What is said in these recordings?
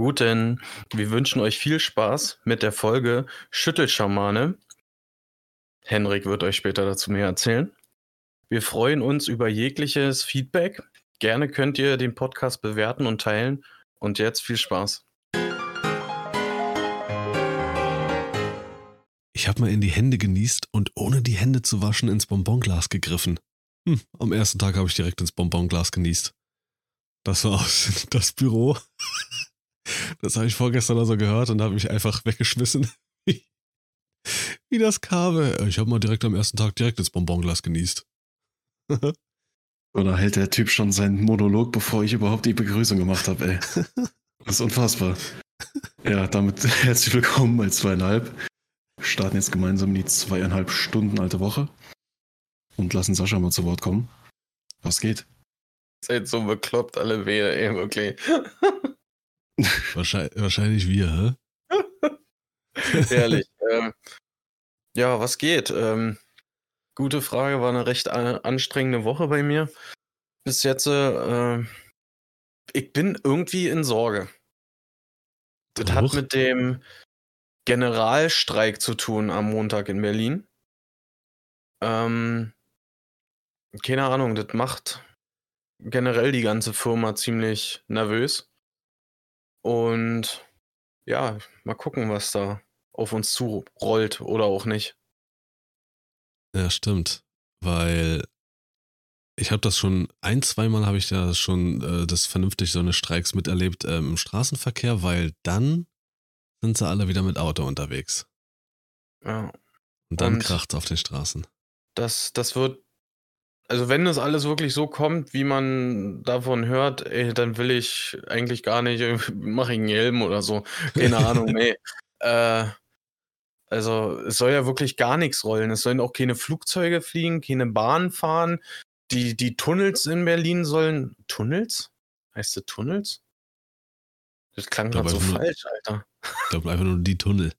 Guten. Wir wünschen euch viel Spaß mit der Folge Schüttelschamane. Henrik wird euch später dazu mehr erzählen. Wir freuen uns über jegliches Feedback. Gerne könnt ihr den Podcast bewerten und teilen. Und jetzt viel Spaß. Ich habe mal in die Hände genießt und ohne die Hände zu waschen ins Bonbonglas gegriffen. Hm, am ersten Tag habe ich direkt ins Bonbonglas genießt. Das war aus das Büro. Das habe ich vorgestern also gehört und habe mich einfach weggeschmissen. Wie das kam. Ich habe mal direkt am ersten Tag direkt ins Bonbonglas genießt. Oder hält der Typ schon seinen Monolog, bevor ich überhaupt die Begrüßung gemacht habe, ey. Das ist unfassbar. Ja, damit herzlich willkommen bei zweieinhalb. Wir starten jetzt gemeinsam die zweieinhalb Stunden alte Woche und lassen Sascha mal zu Wort kommen. Was geht? Seid so bekloppt alle weh, ey, wirklich. Wahrscheinlich, wahrscheinlich wir, hä? Ehrlich. ähm, ja, was geht? Ähm, gute Frage, war eine recht anstrengende Woche bei mir. Bis jetzt, äh, ich bin irgendwie in Sorge. Das hat mit dem Generalstreik zu tun am Montag in Berlin. Ähm, keine Ahnung, das macht generell die ganze Firma ziemlich nervös. Und ja, mal gucken, was da auf uns zurollt oder auch nicht. Ja, stimmt. Weil ich habe das schon ein, zweimal habe ich da schon äh, das vernünftig so eine Streiks miterlebt ähm, im Straßenverkehr, weil dann sind sie alle wieder mit Auto unterwegs. Ja. Und dann kracht es auf den Straßen. Das, das wird also wenn das alles wirklich so kommt, wie man davon hört, ey, dann will ich eigentlich gar nicht, mache ich einen Helm oder so. Keine Ahnung, nee. Äh, also es soll ja wirklich gar nichts rollen. Es sollen auch keine Flugzeuge fliegen, keine Bahnen fahren. Die, die Tunnels in Berlin sollen. Tunnels? Heißt das Tunnels? Das klang gerade so falsch, Alter. Ich glaube einfach nur die Tunnel.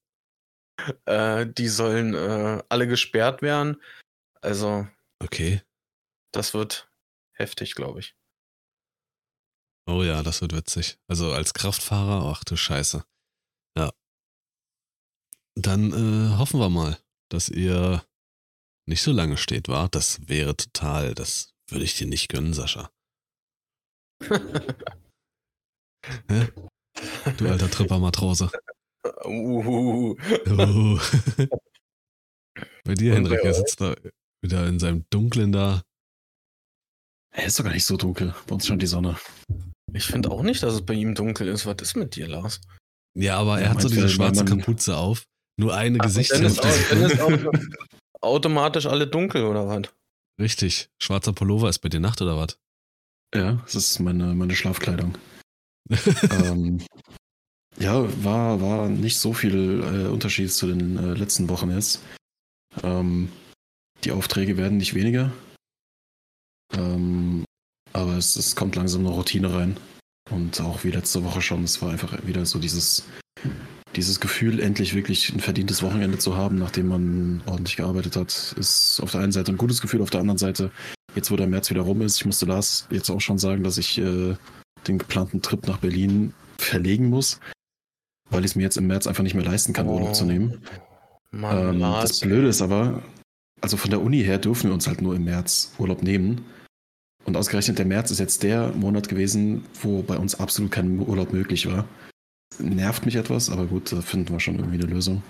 äh, die sollen äh, alle gesperrt werden. Also. Okay. Das wird heftig, glaube ich. Oh ja, das wird witzig. Also als Kraftfahrer, ach du Scheiße. Ja. Dann äh, hoffen wir mal, dass ihr nicht so lange steht, war. Das wäre total, das würde ich dir nicht gönnen, Sascha. du alter Tripper-Matrose. Uh. uh. Bei dir, Henrik, er sitzt da wieder in seinem Dunklen da es ist doch gar nicht so dunkel. Bei uns schon die Sonne. Ich finde auch nicht, dass es bei ihm dunkel ist. Was ist mit dir, Lars? Ja, aber er ja, hat so diese schwarze Kapuze auf. Nur eine Ach, Gesichtshälfte. Dann ist, dann ist automatisch alle dunkel, oder was? Richtig. Schwarzer Pullover ist bei dir Nacht, oder was? Ja, das ist meine, meine Schlafkleidung. ähm, ja, war, war nicht so viel äh, Unterschied zu den äh, letzten Wochen jetzt. Ähm, die Aufträge werden nicht weniger. Ähm, aber es, es kommt langsam eine Routine rein. Und auch wie letzte Woche schon, es war einfach wieder so dieses, dieses Gefühl, endlich wirklich ein verdientes Wochenende zu haben, nachdem man ordentlich gearbeitet hat, ist auf der einen Seite ein gutes Gefühl, auf der anderen Seite, jetzt wo der März wieder rum ist, ich musste Lars jetzt auch schon sagen, dass ich äh, den geplanten Trip nach Berlin verlegen muss, weil ich es mir jetzt im März einfach nicht mehr leisten kann, oh. Urlaub zu nehmen. Mann, ähm, das Blöde ist aber, also von der Uni her dürfen wir uns halt nur im März Urlaub nehmen. Und ausgerechnet der März ist jetzt der Monat gewesen, wo bei uns absolut kein Urlaub möglich war. Nervt mich etwas, aber gut, da finden wir schon irgendwie eine Lösung.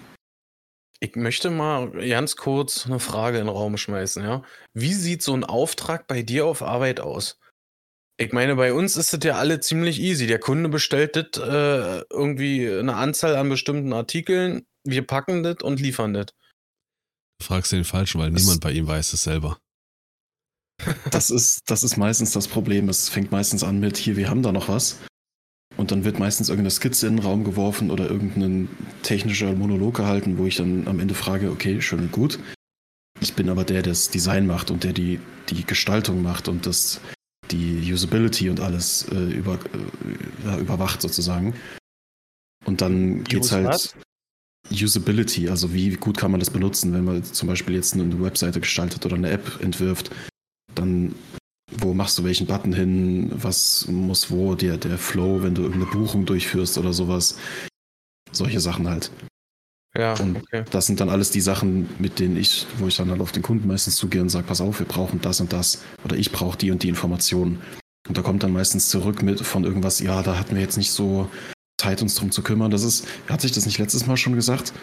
Ich möchte mal ganz kurz eine Frage in den Raum schmeißen, ja. Wie sieht so ein Auftrag bei dir auf Arbeit aus? Ich meine, bei uns ist das ja alle ziemlich easy. Der Kunde bestellt das äh, irgendwie eine Anzahl an bestimmten Artikeln, wir packen das und liefern das. Du fragst den Falschen, weil das niemand bei ihm weiß es selber. Das ist, das ist meistens das Problem. Es fängt meistens an mit, hier, wir haben da noch was. Und dann wird meistens irgendeine Skizze in den Raum geworfen oder irgendein technischer Monolog gehalten, wo ich dann am Ende frage, okay, schön und gut. Ich bin aber der, der das Design macht und der die, die Gestaltung macht und das, die Usability und alles äh, über, äh, überwacht sozusagen. Und dann geht's halt. Was? Usability, also wie gut kann man das benutzen, wenn man zum Beispiel jetzt eine Webseite gestaltet oder eine App entwirft dann wo machst du welchen Button hin, was muss wo, der, der Flow, wenn du irgendeine Buchung durchführst oder sowas. Solche Sachen halt. Ja, Und okay. das sind dann alles die Sachen, mit denen ich, wo ich dann halt auf den Kunden meistens zugehe und sage, pass auf, wir brauchen das und das oder ich brauche die und die Informationen. Und da kommt dann meistens zurück mit von irgendwas, ja, da hatten wir jetzt nicht so Zeit, uns drum zu kümmern. Das ist, hatte ich das nicht letztes Mal schon gesagt?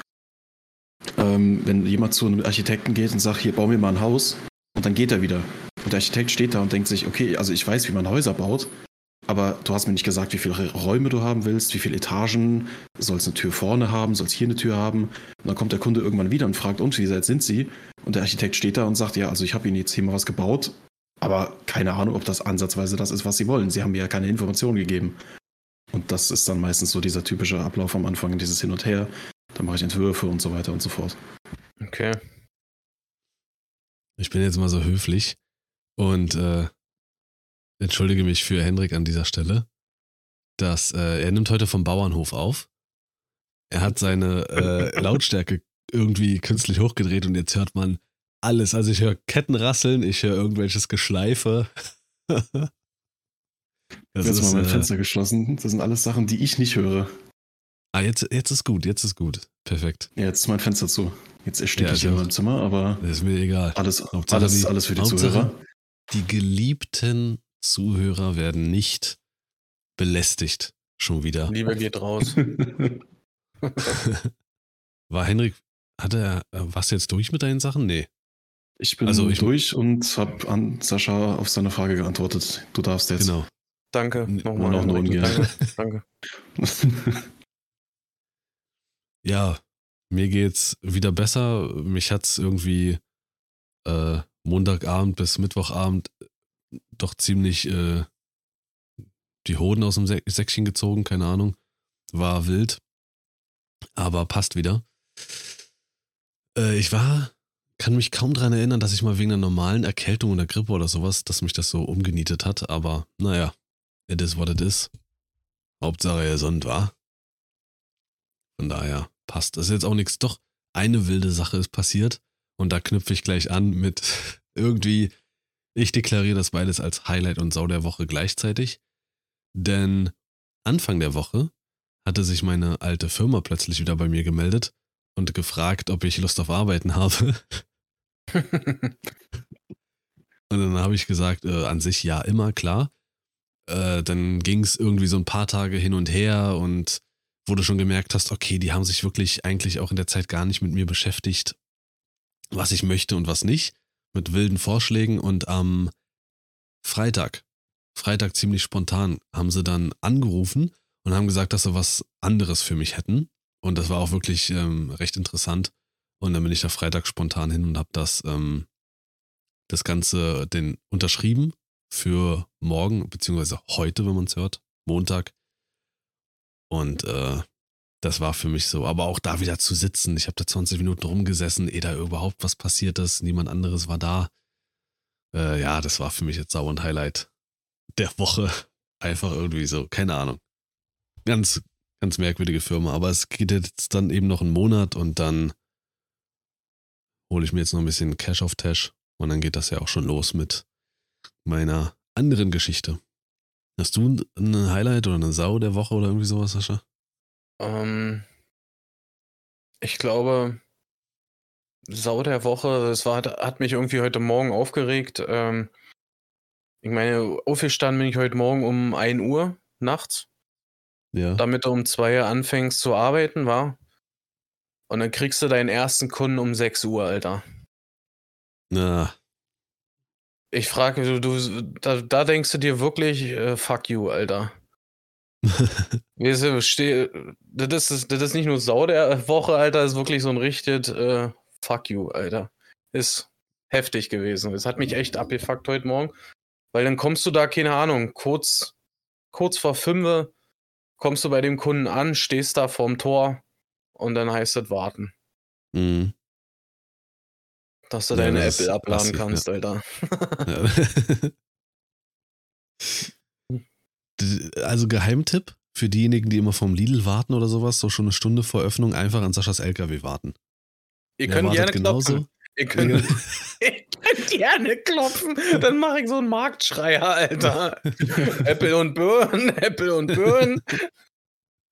Ähm, wenn jemand zu einem Architekten geht und sagt, hier bau mir mal ein Haus und dann geht er wieder. Und der Architekt steht da und denkt sich, okay, also ich weiß, wie man Häuser baut, aber du hast mir nicht gesagt, wie viele Räume du haben willst, wie viele Etagen, soll es eine Tür vorne haben, soll es hier eine Tür haben. Und dann kommt der Kunde irgendwann wieder und fragt, und wie weit sind Sie? Und der Architekt steht da und sagt, ja, also ich habe Ihnen jetzt hier mal was gebaut, aber keine Ahnung, ob das ansatzweise das ist, was Sie wollen. Sie haben mir ja keine Informationen gegeben. Und das ist dann meistens so dieser typische Ablauf am Anfang, dieses Hin und Her. Dann mache ich Entwürfe und so weiter und so fort. Okay. Ich bin jetzt mal so höflich und äh, entschuldige mich für Hendrik an dieser Stelle, dass äh, er nimmt heute vom Bauernhof auf. Er hat seine äh, Lautstärke irgendwie künstlich hochgedreht und jetzt hört man alles. Also ich höre Ketten rasseln, ich höre irgendwelches Geschleife. das jetzt mal mein äh, Fenster geschlossen. Das sind alles Sachen, die ich nicht höre. ah, jetzt, jetzt ist gut, jetzt ist gut. Perfekt. Ja, jetzt ist mein Fenster zu. Jetzt ersticke Ja, ich hier in meinem Zimmer, aber ist mir egal. alles, Hauptsache alles, alles für die Hauptsache- Zuhörer. Die geliebten Zuhörer werden nicht belästigt. Schon wieder. Liebe geht raus. War Henrik, hat er, äh, warst du jetzt durch mit deinen Sachen? Nee. Ich bin Also ich- durch und habe an Sascha auf seine Frage geantwortet. Du darfst jetzt. Genau. Danke. Nochmal. noch nur. Danke. Danke. Ja, mir geht's wieder besser. Mich hat's irgendwie äh, Montagabend bis Mittwochabend doch ziemlich äh, die Hoden aus dem Sä Säckchen gezogen, keine Ahnung. War wild. Aber passt wieder. Äh, ich war, kann mich kaum dran erinnern, dass ich mal wegen einer normalen Erkältung oder Grippe oder sowas, dass mich das so umgenietet hat. Aber naja, it is what it is. Hauptsache er gesund war. Von daher passt. Das ist jetzt auch nichts. Doch, eine wilde Sache ist passiert. Und da knüpfe ich gleich an mit irgendwie, ich deklariere das beides als Highlight und Sau der Woche gleichzeitig. Denn Anfang der Woche hatte sich meine alte Firma plötzlich wieder bei mir gemeldet und gefragt, ob ich Lust auf Arbeiten habe. Und dann habe ich gesagt, äh, an sich ja, immer klar. Äh, dann ging es irgendwie so ein paar Tage hin und her und wo du schon gemerkt hast, okay, die haben sich wirklich eigentlich auch in der Zeit gar nicht mit mir beschäftigt, was ich möchte und was nicht, mit wilden Vorschlägen. Und am Freitag, Freitag ziemlich spontan, haben sie dann angerufen und haben gesagt, dass sie was anderes für mich hätten. Und das war auch wirklich ähm, recht interessant. Und dann bin ich da Freitag spontan hin und habe das, ähm, das Ganze den unterschrieben für morgen, beziehungsweise heute, wenn man es hört, Montag. Und äh, das war für mich so. Aber auch da wieder zu sitzen. Ich habe da 20 Minuten rumgesessen, ehe da überhaupt was passiert ist. Niemand anderes war da. Äh, ja, das war für mich jetzt Sau und Highlight der Woche. Einfach irgendwie so, keine Ahnung. Ganz, ganz merkwürdige Firma. Aber es geht jetzt dann eben noch einen Monat und dann hole ich mir jetzt noch ein bisschen Cash auf Tash. Und dann geht das ja auch schon los mit meiner anderen Geschichte. Hast du ein Highlight oder eine Sau der Woche oder irgendwie sowas, Sascha? Ähm, ich glaube, Sau der Woche, das war, hat mich irgendwie heute Morgen aufgeregt. Ähm, ich meine, aufgestanden bin ich heute Morgen um 1 Uhr nachts, Ja. damit du um 2 Uhr anfängst zu arbeiten, war. Und dann kriegst du deinen ersten Kunden um 6 Uhr, Alter. Na, Ich frage, du, du da, da denkst du dir wirklich, äh, fuck you, Alter. Das, ist, das ist nicht nur Sau der Woche, Alter, das ist wirklich so ein richtiges äh, Fuck you, Alter. Ist heftig gewesen. Es hat mich echt abgefuckt heute Morgen. Weil dann kommst du da, keine Ahnung, kurz, kurz vor fünf kommst du bei dem Kunden an, stehst da vorm Tor und dann heißt es warten, mhm. dass du Ja, deine Apple abladen assi, ja. kannst, Alter. Ja. Also Geheimtipp für diejenigen, die immer vom Lidl warten oder sowas, so schon eine Stunde vor Öffnung einfach an Saschas LKW warten. Ihr könnt gerne klopfen. genauso. Ihr könnt, ihr könnt gerne klopfen, dann mache ich so einen Marktschreier, Alter. Apple und Birnen, Apple und Birnen.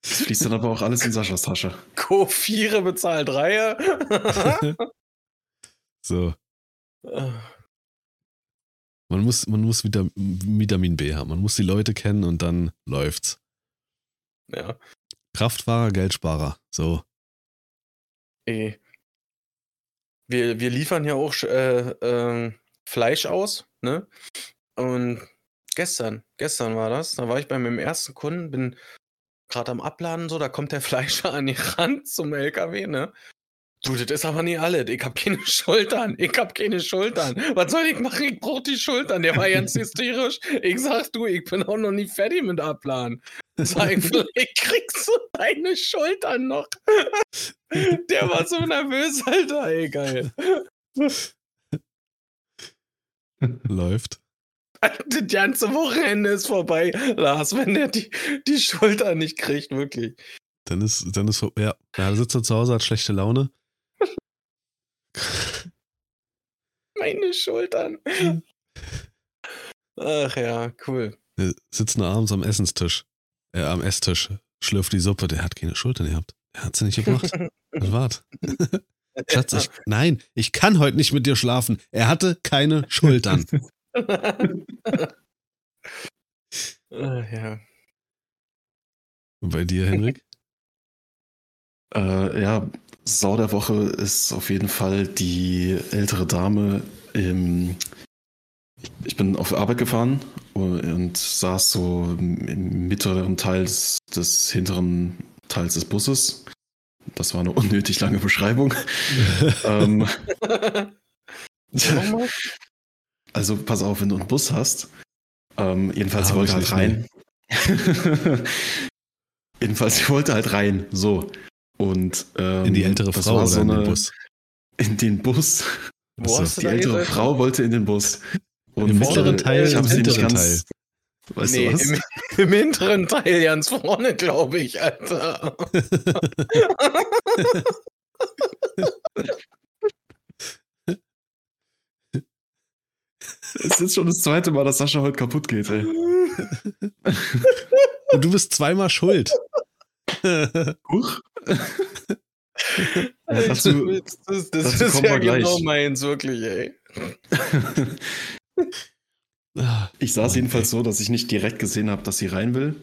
Das fließt dann aber auch alles in Saschas Tasche. Co4 bezahlt Reihe. so. Man muss, man muss Vita Vitamin B haben. Man muss die Leute kennen und dann läuft's. Ja. Kraftfahrer, Geldsparer. So. Ey. Wir, wir liefern ja auch äh, äh, Fleisch aus, ne? Und gestern, gestern war das, da war ich bei meinem ersten Kunden, bin gerade am Abladen so, da kommt der Fleischer an die Rand zum LKW, ne? Du, das ist aber nicht alles. Ich hab keine Schultern. Ich hab keine Schultern. Was soll ich machen? Ich brauch die Schultern. Der war ganz hysterisch. Ich sag du, ich bin auch noch nicht fertig mit Abladen. Sag ich, vielleicht kriegst du deine Schultern noch. Der war so nervös, Alter. Ey, geil. Läuft. Das ganze Wochenende ist vorbei, Lars, wenn der die, die Schulter nicht kriegt, wirklich. Dann ist, dann ist, ja, ja, sitzt er zu Hause, hat schlechte Laune. Meine Schultern. Ach ja, cool. Wir sitzen abends am Essenstisch, äh, am Esstisch, schlürft die Suppe, der hat keine Schultern gehabt. Der hat sie nicht gebracht. Was wart? Schatz, ich, nein, ich kann heute nicht mit dir schlafen. Er hatte keine Schultern. ja. Und bei dir, Henrik? Äh, ja, Sau der Woche ist auf jeden Fall die ältere Dame im. Ich bin auf Arbeit gefahren und saß so im mittleren Teil des, des hinteren Teils des Busses. Das war eine unnötig lange Beschreibung. ähm, also pass auf, wenn du einen Bus hast. Ähm, jedenfalls, ah, sie wollte halt rein. jedenfalls, sie wollte halt rein. So. Und ähm, in die ältere Frau oder so in den Bus? In den Bus. Wo also, die ältere Frau wollte in den Bus. Und Im mittleren Teil, ich im sie hinteren ganz, Teil. Weißt nee, du was? Im, Im hinteren Teil ganz vorne, glaube ich, Alter. Es ist schon das zweite Mal, dass Sascha heute kaputt geht, ey. Und du bist zweimal schuld. Huch. Ja, dazu, das, das, das ist ja genau meins, wirklich, ey. ich saß okay. jedenfalls so, dass ich nicht direkt gesehen habe, dass sie rein will.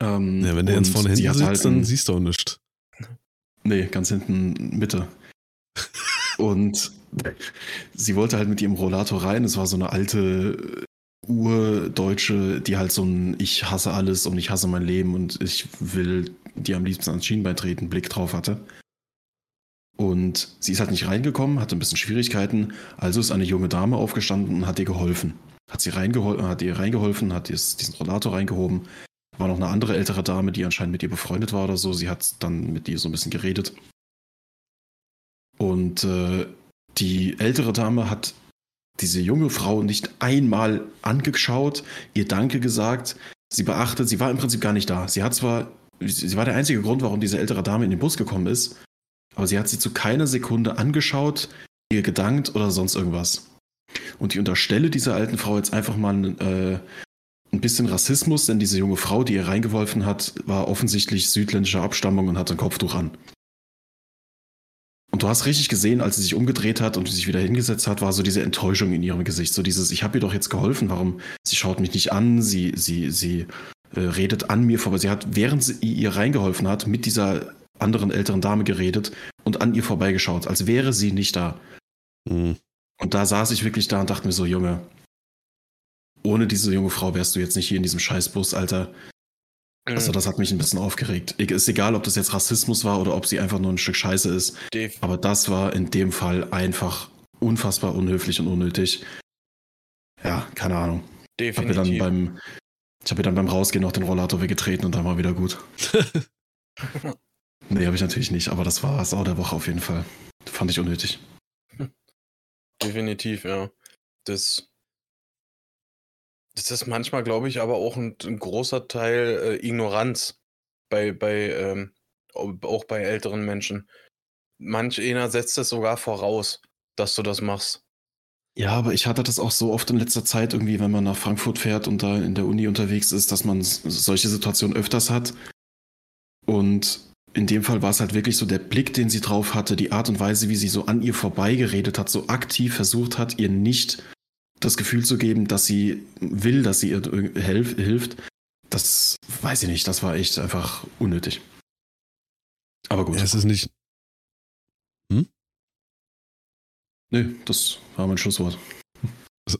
Ähm, ja, wenn der jetzt vorne hinten sitzt, halt dann siehst du auch nichts. Nee, ganz hinten Mitte. und sie wollte halt mit ihrem Rollator rein. Es war so eine alte Urdeutsche, die halt so ein Ich hasse alles und ich hasse mein Leben und ich will die am liebsten ans Schienbein treten, Blick drauf hatte. Und sie ist halt nicht reingekommen, hatte ein bisschen Schwierigkeiten, also ist eine junge Dame aufgestanden und hat ihr geholfen. Hat sie reingehol hat ihr reingeholfen, hat diesen Rollator reingehoben. War noch eine andere ältere Dame, die anscheinend mit ihr befreundet war oder so. Sie hat dann mit ihr so ein bisschen geredet. Und äh, die ältere Dame hat diese junge Frau nicht einmal angeschaut, ihr Danke gesagt, sie beachtet, sie war im Prinzip gar nicht da. Sie hat zwar, sie war der einzige Grund, warum diese ältere Dame in den Bus gekommen ist, aber sie hat sie zu keiner Sekunde angeschaut, ihr gedankt oder sonst irgendwas. Und ich unterstelle dieser alten Frau jetzt einfach mal äh, ein bisschen Rassismus, denn diese junge Frau, die ihr reingeworfen hat, war offensichtlich südländischer Abstammung und hatte ein Kopftuch an. Und du hast richtig gesehen, als sie sich umgedreht hat und sich wieder hingesetzt hat, war so diese Enttäuschung in ihrem Gesicht. So dieses, ich habe ihr doch jetzt geholfen, warum? Sie schaut mich nicht an, sie, sie, sie äh, redet an mir vorbei. Sie hat, während sie ihr reingeholfen hat, mit dieser anderen älteren Dame geredet und an ihr vorbeigeschaut, als wäre sie nicht da. Mhm. Und da saß ich wirklich da und dachte mir so, Junge, ohne diese junge Frau wärst du jetzt nicht hier in diesem Scheißbus, Alter. Also das hat mich ein bisschen aufgeregt. Ist egal, ob das jetzt Rassismus war oder ob sie einfach nur ein Stück Scheiße ist. Aber das war in dem Fall einfach unfassbar unhöflich und unnötig. Ja, keine Ahnung. Definitiv. Hab dann beim, ich habe mir dann beim Rausgehen noch den Rollator weggetreten und dann war wieder gut. nee, habe ich natürlich nicht, aber das war es auch der Woche auf jeden Fall. Fand ich unnötig. Definitiv, ja. Das das ist manchmal, glaube ich, aber auch ein, ein großer Teil äh, Ignoranz bei, bei ähm, auch bei älteren Menschen. manch einer setzt es sogar voraus, dass du das machst. Ja, aber ich hatte das auch so oft in letzter Zeit irgendwie, wenn man nach Frankfurt fährt und da in der Uni unterwegs ist, dass man solche Situationen öfters hat. Und in dem Fall war es halt wirklich so der Blick, den sie drauf hatte, die Art und Weise, wie sie so an ihr vorbeigeredet hat, so aktiv versucht hat, ihr nicht das Gefühl zu geben, dass sie will, dass sie ihr helf, hilft. Das weiß ich nicht, das war echt einfach unnötig. Aber gut. Ja, es ist nicht. Nö, das war mein Schlusswort.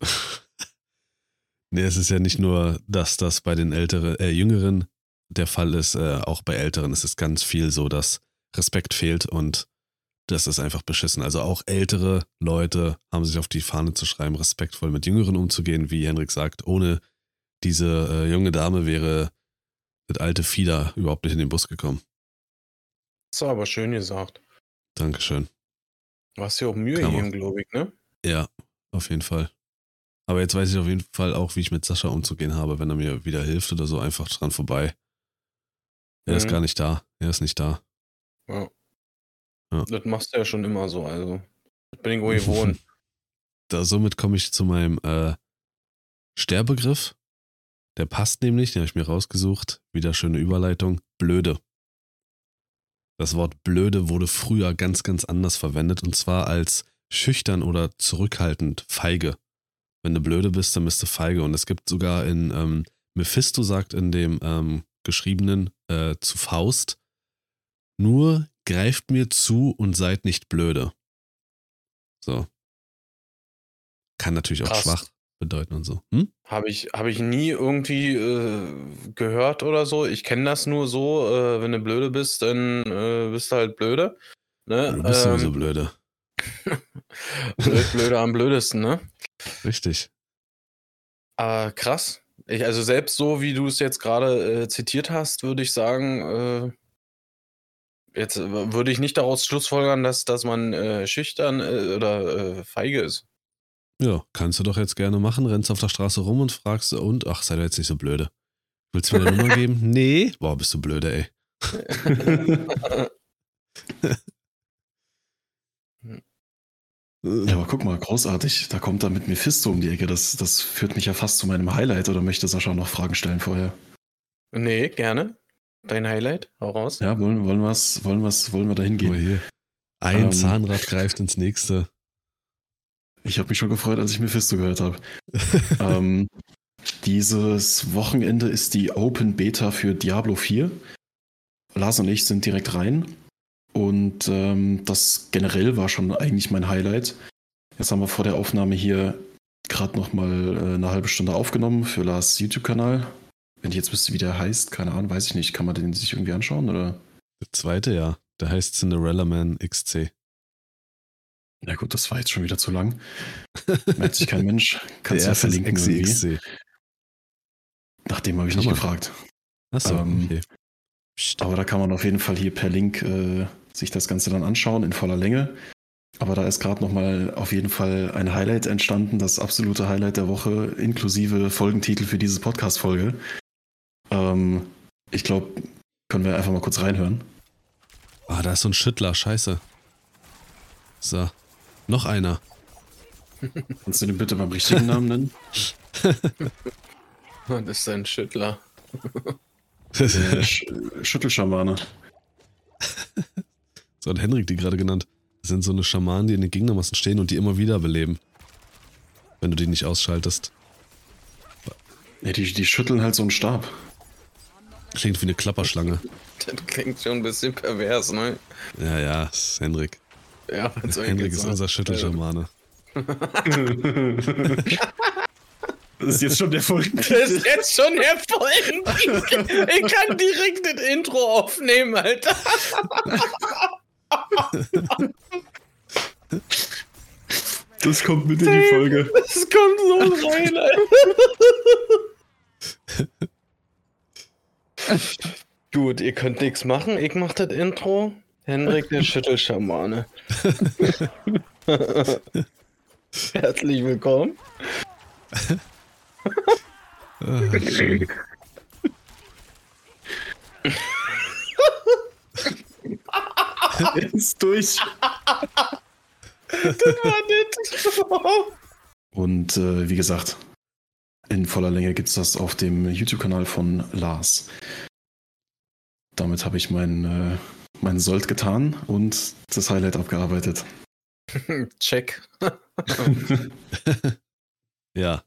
nee, es ist ja nicht nur, dass das bei den älteren, äh, Jüngeren der Fall ist, äh, auch bei Älteren ist es ganz viel so, dass Respekt fehlt und das ist einfach beschissen. Also auch ältere Leute haben sich auf die Fahne zu schreiben, respektvoll mit Jüngeren umzugehen, wie Henrik sagt. Ohne diese äh, junge Dame wäre das alte Fieder überhaupt nicht in den Bus gekommen. Das war aber schön gesagt. Dankeschön. Du hast dir auch Mühe gegeben, glaube ich, ne? Ja, auf jeden Fall. Aber jetzt weiß ich auf jeden Fall auch, wie ich mit Sascha umzugehen habe, wenn er mir wieder hilft oder so, einfach dran vorbei. Er ist Mhm. gar nicht da. Er ist nicht da. Ja. Ja. Das machst du ja schon immer so, also. Das bin ich wohl gewohnt. Da, somit komme ich zu meinem äh, Sterbegriff. Der passt nämlich, den habe ich mir rausgesucht. Wieder schöne Überleitung. Blöde. Das Wort blöde wurde früher ganz, ganz anders verwendet und zwar als schüchtern oder zurückhaltend, feige. Wenn du blöde bist, dann bist du feige. Und es gibt sogar in ähm, Mephisto sagt in dem ähm, geschriebenen äh, zu Faust, nur greift mir zu und seid nicht blöde. So. Kann natürlich auch Krass. schwach bedeuten und so. Hm? Habe ich, hab ich nie irgendwie äh, gehört oder so. Ich kenne das nur so, äh, wenn du blöde bist, dann äh, bist du halt blöde. Ne? Du bist ähm, sowieso blöde. blöd, blöde am blödesten, ne? Richtig. Aber krass. Ich, also selbst so, wie du es jetzt gerade äh, zitiert hast, würde ich sagen, äh, jetzt äh, würde ich nicht daraus schlussfolgern, dass, dass man äh, schüchtern äh, oder äh, feige ist. Ja, kannst du doch jetzt gerne machen. Rennst auf der Straße rum und fragst, und ach, sei doch jetzt nicht so blöde. Willst du mir eine Nummer geben? Nee. Boah, bist du blöde, ey. Ja, aber guck mal, großartig. Da kommt er mit Mephisto um die Ecke. Das, das führt mich ja fast zu meinem Highlight. Oder möchte Sascha noch Fragen stellen vorher? nee, gerne. Dein Highlight, hau raus. Ja, wollen, wollen, wir's, wollen, wir's, wollen wir da hingehen? hier. Ein Ähm. Zahnrad greift ins nächste. Ich habe mich schon gefreut, als ich Mephisto gehört habe. ähm, dieses Wochenende ist die Open Beta für Diablo 4. Lars und ich sind direkt rein. Und ähm, das generell war schon eigentlich mein Highlight. Jetzt haben wir vor der Aufnahme hier gerade noch mal äh, eine halbe Stunde aufgenommen für Lars YouTube-Kanal. Wenn ich jetzt wüsste, wie der heißt, keine Ahnung, weiß ich nicht. Kann man den sich irgendwie anschauen? Oder? Der zweite, ja. Der heißt Cinderella Man XC. Na gut, das war jetzt schon wieder zu lang. Merkt sich kein Mensch. Kannst du ja verlinken irgendwie. XC. Nach dem habe ich nicht gefragt. Achso, Ähm, okay. Aber da kann man auf jeden Fall hier per Link äh, sich das Ganze dann anschauen in voller Länge. Aber da ist gerade nochmal auf jeden Fall ein Highlight entstanden, das absolute Highlight der Woche, inklusive Folgentitel für diese Podcast-Folge. Ähm, ich glaube, können wir einfach mal kurz reinhören. Ah, da ist so ein Schüttler, scheiße. So. Noch einer. Kannst du den bitte beim richtigen Namen nennen? Das ist ein Schüttler. Sch Schüttelschamane. so hat Henrik die gerade genannt. Das sind so eine Schamanen, die in den Gegnermassen stehen und die immer wieder beleben. Wenn du die nicht ausschaltest. Ja, die, die schütteln halt so einen Stab. Klingt wie eine Klapperschlange. Das klingt schon ein bisschen pervers, ne? Ja, ja, ist Henrik. Ja, jetzt ist unser Schüttelschamane. Das ist jetzt schon der Folgen. Das ist jetzt schon der Folgen. Ich kann direkt das Intro aufnehmen, Alter. Das kommt mit in die Folge. Das kommt so rein, Alter. Gut, ihr könnt nichts machen. Ich mach das Intro. Henrik, der Schüttelschamane. Herzlich willkommen. Ist durch. das war nett. Und äh, wie gesagt, in voller Länge gibt es das auf dem YouTube-Kanal von Lars. Damit habe ich meinen äh, mein Sold getan und das Highlight abgearbeitet. Check. ja.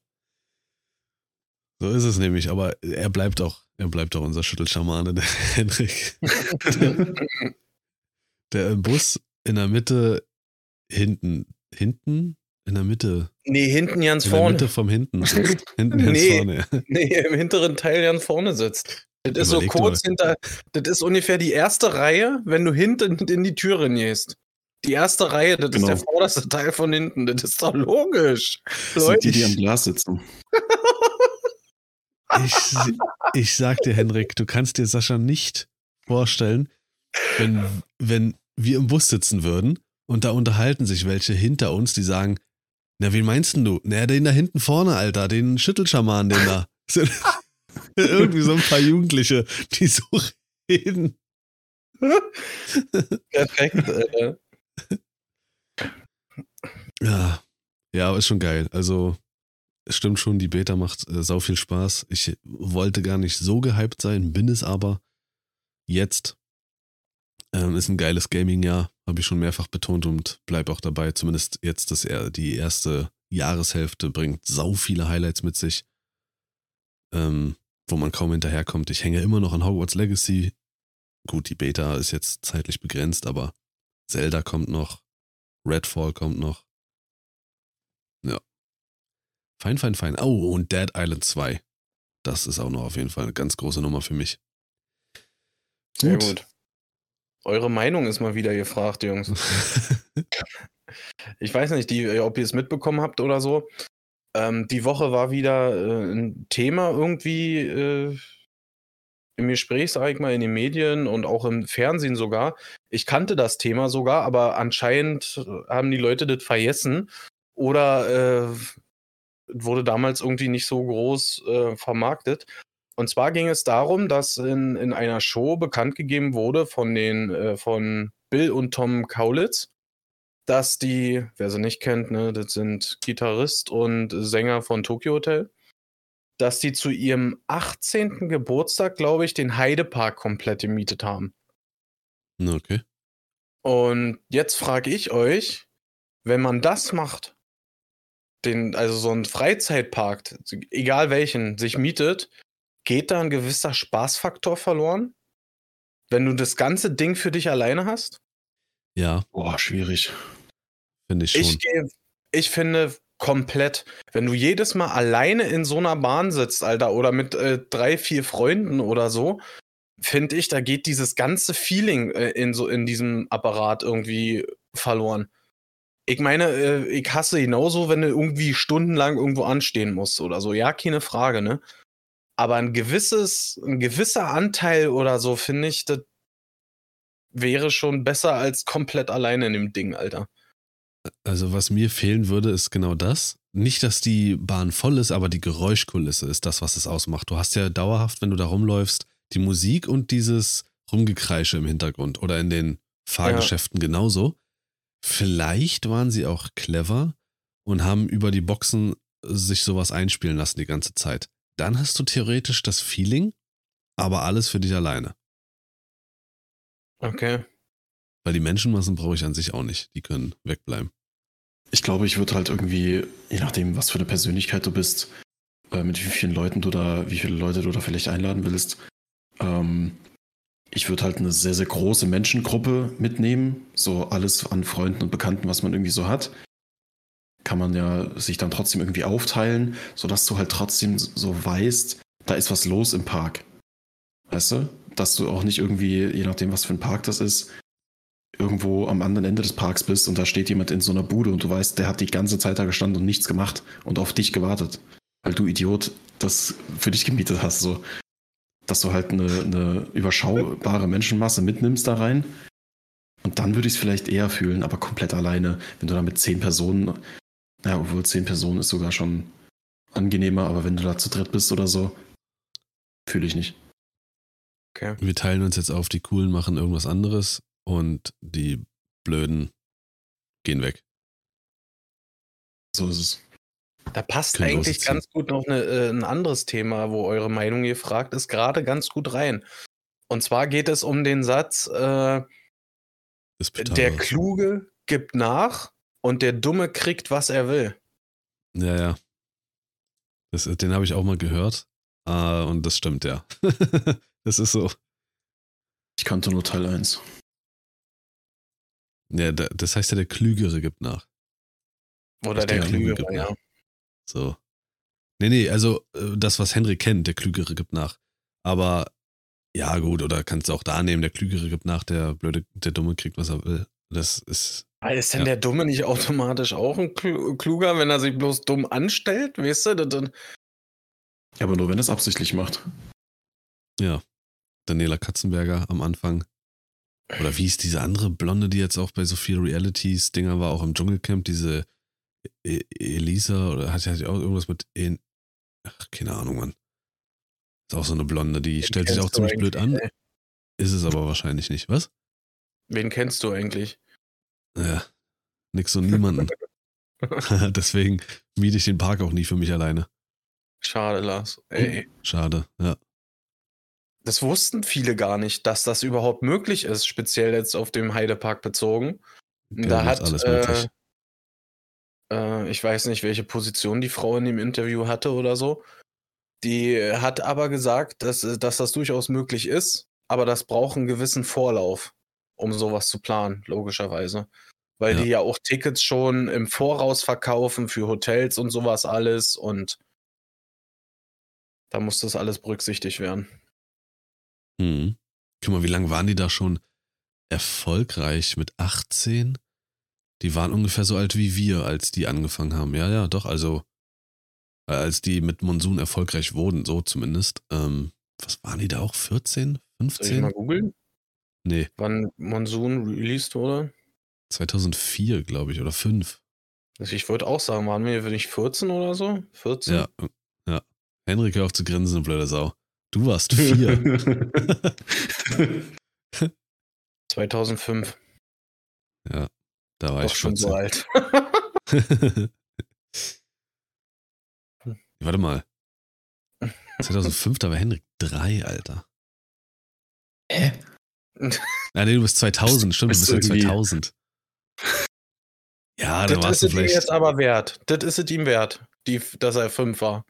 So ist es nämlich, aber er bleibt auch, er bleibt auch unser Schüttelschamane, der Henrik. der, der im Bus in der Mitte hinten, hinten? In der Mitte. Nee, hinten ganz vorne. In der Mitte vom hinten. hinten ganz Nee. vorne. Nee, im hinteren Teil ganz vorne sitzt. Das ist so Überleg kurz hinter. Das ist ungefähr die erste Reihe, wenn du hinten in die Tür gehst. Die erste Reihe, das Genau. ist der vorderste Teil von hinten. Das ist doch logisch. Das sind die, die am Leute. Glas sitzen. Ich, ich sag dir, Henrik, du kannst dir Sascha nicht vorstellen, wenn, wenn wir im Bus sitzen würden und da unterhalten sich welche hinter uns, die sagen, na, wen meinst denn du? Na, den da hinten vorne, Alter, den Schüttelschaman, den da. Irgendwie so ein paar Jugendliche, die so reden. Perfekt, Alter. Ja, ja, aber ist schon geil. Also, es stimmt schon, die Beta macht äh, sau viel Spaß. Ich wollte gar nicht so gehypt sein, bin es aber jetzt. Ähm, ist ein geiles Gaming-Jahr, habe ich schon mehrfach betont und bleib auch dabei. Zumindest jetzt, dass er die erste Jahreshälfte bringt sau viele Highlights mit sich, ähm, wo man kaum hinterherkommt. Ich hänge immer noch an Hogwarts Legacy. Gut, die Beta ist jetzt zeitlich begrenzt, aber Zelda kommt noch, Redfall kommt noch. Ja. Fein, fein, fein. Oh, und Dead Island 2. Das ist auch noch auf jeden Fall eine ganz große Nummer für mich. Sehr gut. Eure Meinung ist mal wieder gefragt, Jungs. Ich weiß nicht, die, ob ihr es mitbekommen habt oder so. Ähm, die Woche war wieder äh, ein Thema irgendwie äh, im Gespräch, sag ich mal, in den Medien und auch im Fernsehen sogar. Ich kannte das Thema sogar, aber anscheinend haben die Leute das vergessen oder äh, wurde damals irgendwie nicht so groß äh, vermarktet. Und zwar ging es darum, dass in, in einer Show bekannt gegeben wurde von den äh, von Bill und Tom Kaulitz, dass die, wer sie nicht kennt, ne, das sind Gitarrist und Sänger von Tokyo Hotel, dass die zu ihrem 18. Geburtstag, glaube ich, den Heidepark komplett gemietet haben. okay. Und jetzt frage ich euch, wenn man das macht, den, also so einen Freizeitpark, egal welchen, sich mietet, geht da ein gewisser Spaßfaktor verloren? Wenn du das ganze Ding für dich alleine hast? Ja, Boah, schwierig. finde ich schon. Ich, ich finde komplett, wenn du jedes Mal alleine in so einer Bahn sitzt, Alter, oder mit äh, drei, vier Freunden oder so, finde ich, da geht dieses ganze Feeling äh, in so in diesem Apparat irgendwie verloren. Ich meine, äh, ich hasse genauso, wenn du irgendwie stundenlang irgendwo anstehen musst oder so. Ja, keine Frage, ne? Aber ein gewisses, ein gewisser Anteil oder so, finde ich, das wäre schon besser als komplett alleine in dem Ding, Alter. Also, was mir fehlen würde, ist genau das. Nicht, dass die Bahn voll ist, aber die Geräuschkulisse ist das, was es ausmacht. Du hast ja dauerhaft, wenn du da rumläufst, die Musik und dieses Rumgekreische im Hintergrund oder in den Fahrgeschäften genauso. Vielleicht waren sie auch clever und haben über die Boxen sich sowas einspielen lassen die ganze Zeit. Dann hast du theoretisch das Feeling, aber alles für dich alleine. Okay. Weil die Menschenmassen brauche ich an sich auch nicht. Die können wegbleiben. Ich glaube, ich würde halt irgendwie, je nachdem, was für eine Persönlichkeit du bist, äh, mit wie vielen Leuten du da, wie viele Leute du da vielleicht einladen willst, ähm, ich würde halt eine sehr, sehr große Menschengruppe mitnehmen. So alles an Freunden und Bekannten, was man irgendwie so hat. Kann man ja sich dann trotzdem irgendwie aufteilen, sodass du halt trotzdem so weißt, da ist was los im Park. Weißt du? Dass du auch nicht irgendwie, je nachdem, was für ein Park das ist, irgendwo am anderen Ende des Parks bist und da steht jemand in so einer Bude und du weißt, der hat die ganze Zeit da gestanden und nichts gemacht und auf dich gewartet. Weil du Idiot das für dich gemietet hast. So. Dass du halt eine, eine überschaubare Menschenmasse mitnimmst da rein. Und dann würde ich es vielleicht eher fühlen, aber komplett alleine, wenn du da mit zehn Personen, ja, obwohl zehn Personen ist sogar schon angenehmer, aber wenn du da zu dritt bist oder so, fühle ich nicht. Okay. Wir teilen uns jetzt auf, die Coolen machen irgendwas anderes. und die Blöden gehen weg. So ist es. Da passt Können eigentlich ganz gut noch eine, äh, ein anderes Thema, wo eure Meinung gefragt ist, gerade ganz gut rein. Und zwar geht es um den Satz, äh, der. Kluge gibt nach und der Dumme kriegt, was er will. Ja, ja. Das, den habe ich auch mal gehört. Ah, und das stimmt, ja. das ist so. Ich kannte nur Teil 1. Ja, da- das heißt ja, der Klügere gibt nach. Oder der der Klügere, gibt ja. nach. So. Nee, nee, also äh, das, was Henry kennt, der Klügere gibt nach. Aber ja, gut, oder kannst du auch da nehmen, der Klügere gibt nach, der Blöde, der Dumme kriegt, was er will. Das ist. Ah, Ist denn Ja. der Dumme nicht automatisch auch ein Klu- Kluger, wenn er sich bloß dumm anstellt? Weißt du? Das, das, Ja, aber nur wenn er es absichtlich macht. Ja. Daniela Katzenberger am Anfang. Oder wie ist diese andere Blonde, die jetzt auch bei so viel Realities-Dinger war, auch im Dschungelcamp, diese E- Elisa, oder hat ja auch irgendwas mit. En Ach, keine Ahnung, Mann. Ist auch so eine Blonde, die stellt sich auch ziemlich blöd an. Ist es aber wahrscheinlich nicht. Was? Wen kennst du eigentlich? Ja. Nix und niemanden. Deswegen miete ich den Park auch nie für mich alleine. Schade, Lars. Ey, Schade, ja. das wussten viele gar nicht, dass das überhaupt möglich ist, speziell jetzt auf dem Heidepark bezogen. Der da hat, alles äh, möglich. äh, ich weiß nicht, welche Position die Frau in dem Interview hatte oder so. Die hat aber gesagt, dass, äh, dass das durchaus möglich ist, aber das braucht einen gewissen Vorlauf, um sowas zu planen, logischerweise. Weil Ja. die ja auch Tickets schon im Voraus verkaufen für Hotels und sowas alles und da muss das alles berücksichtigt werden. Hm. Guck mal, wie lange waren die da schon erfolgreich mit 18? Die waren ungefähr so alt wie wir, als die angefangen haben. Ja, ja, doch, also äh, als die mit Monsun erfolgreich wurden, so zumindest. Ähm, was waren die da auch? 14? Soll ich 15? mal googeln, Nee, wann Monsoon released wurde? 2004, glaube ich, oder 5. Also ich würde auch sagen, waren wir nicht 14 oder so? 14? Ja, ja. Henrik, hör auf zu grinsen, blöde Sau. Du warst 4. 2005. ja, da war Doch ich schon 14. so alt. Warte mal. 2005, da war Henrik 3, Alter. Hä? Ah, nee, du bist 2000, stimmt, du bist bist ja irgendwie- 2000. Ja, dann das warst ist du es ihm vielleicht. jetzt aber wert. Das ist es ihm wert, die, dass er 5 war.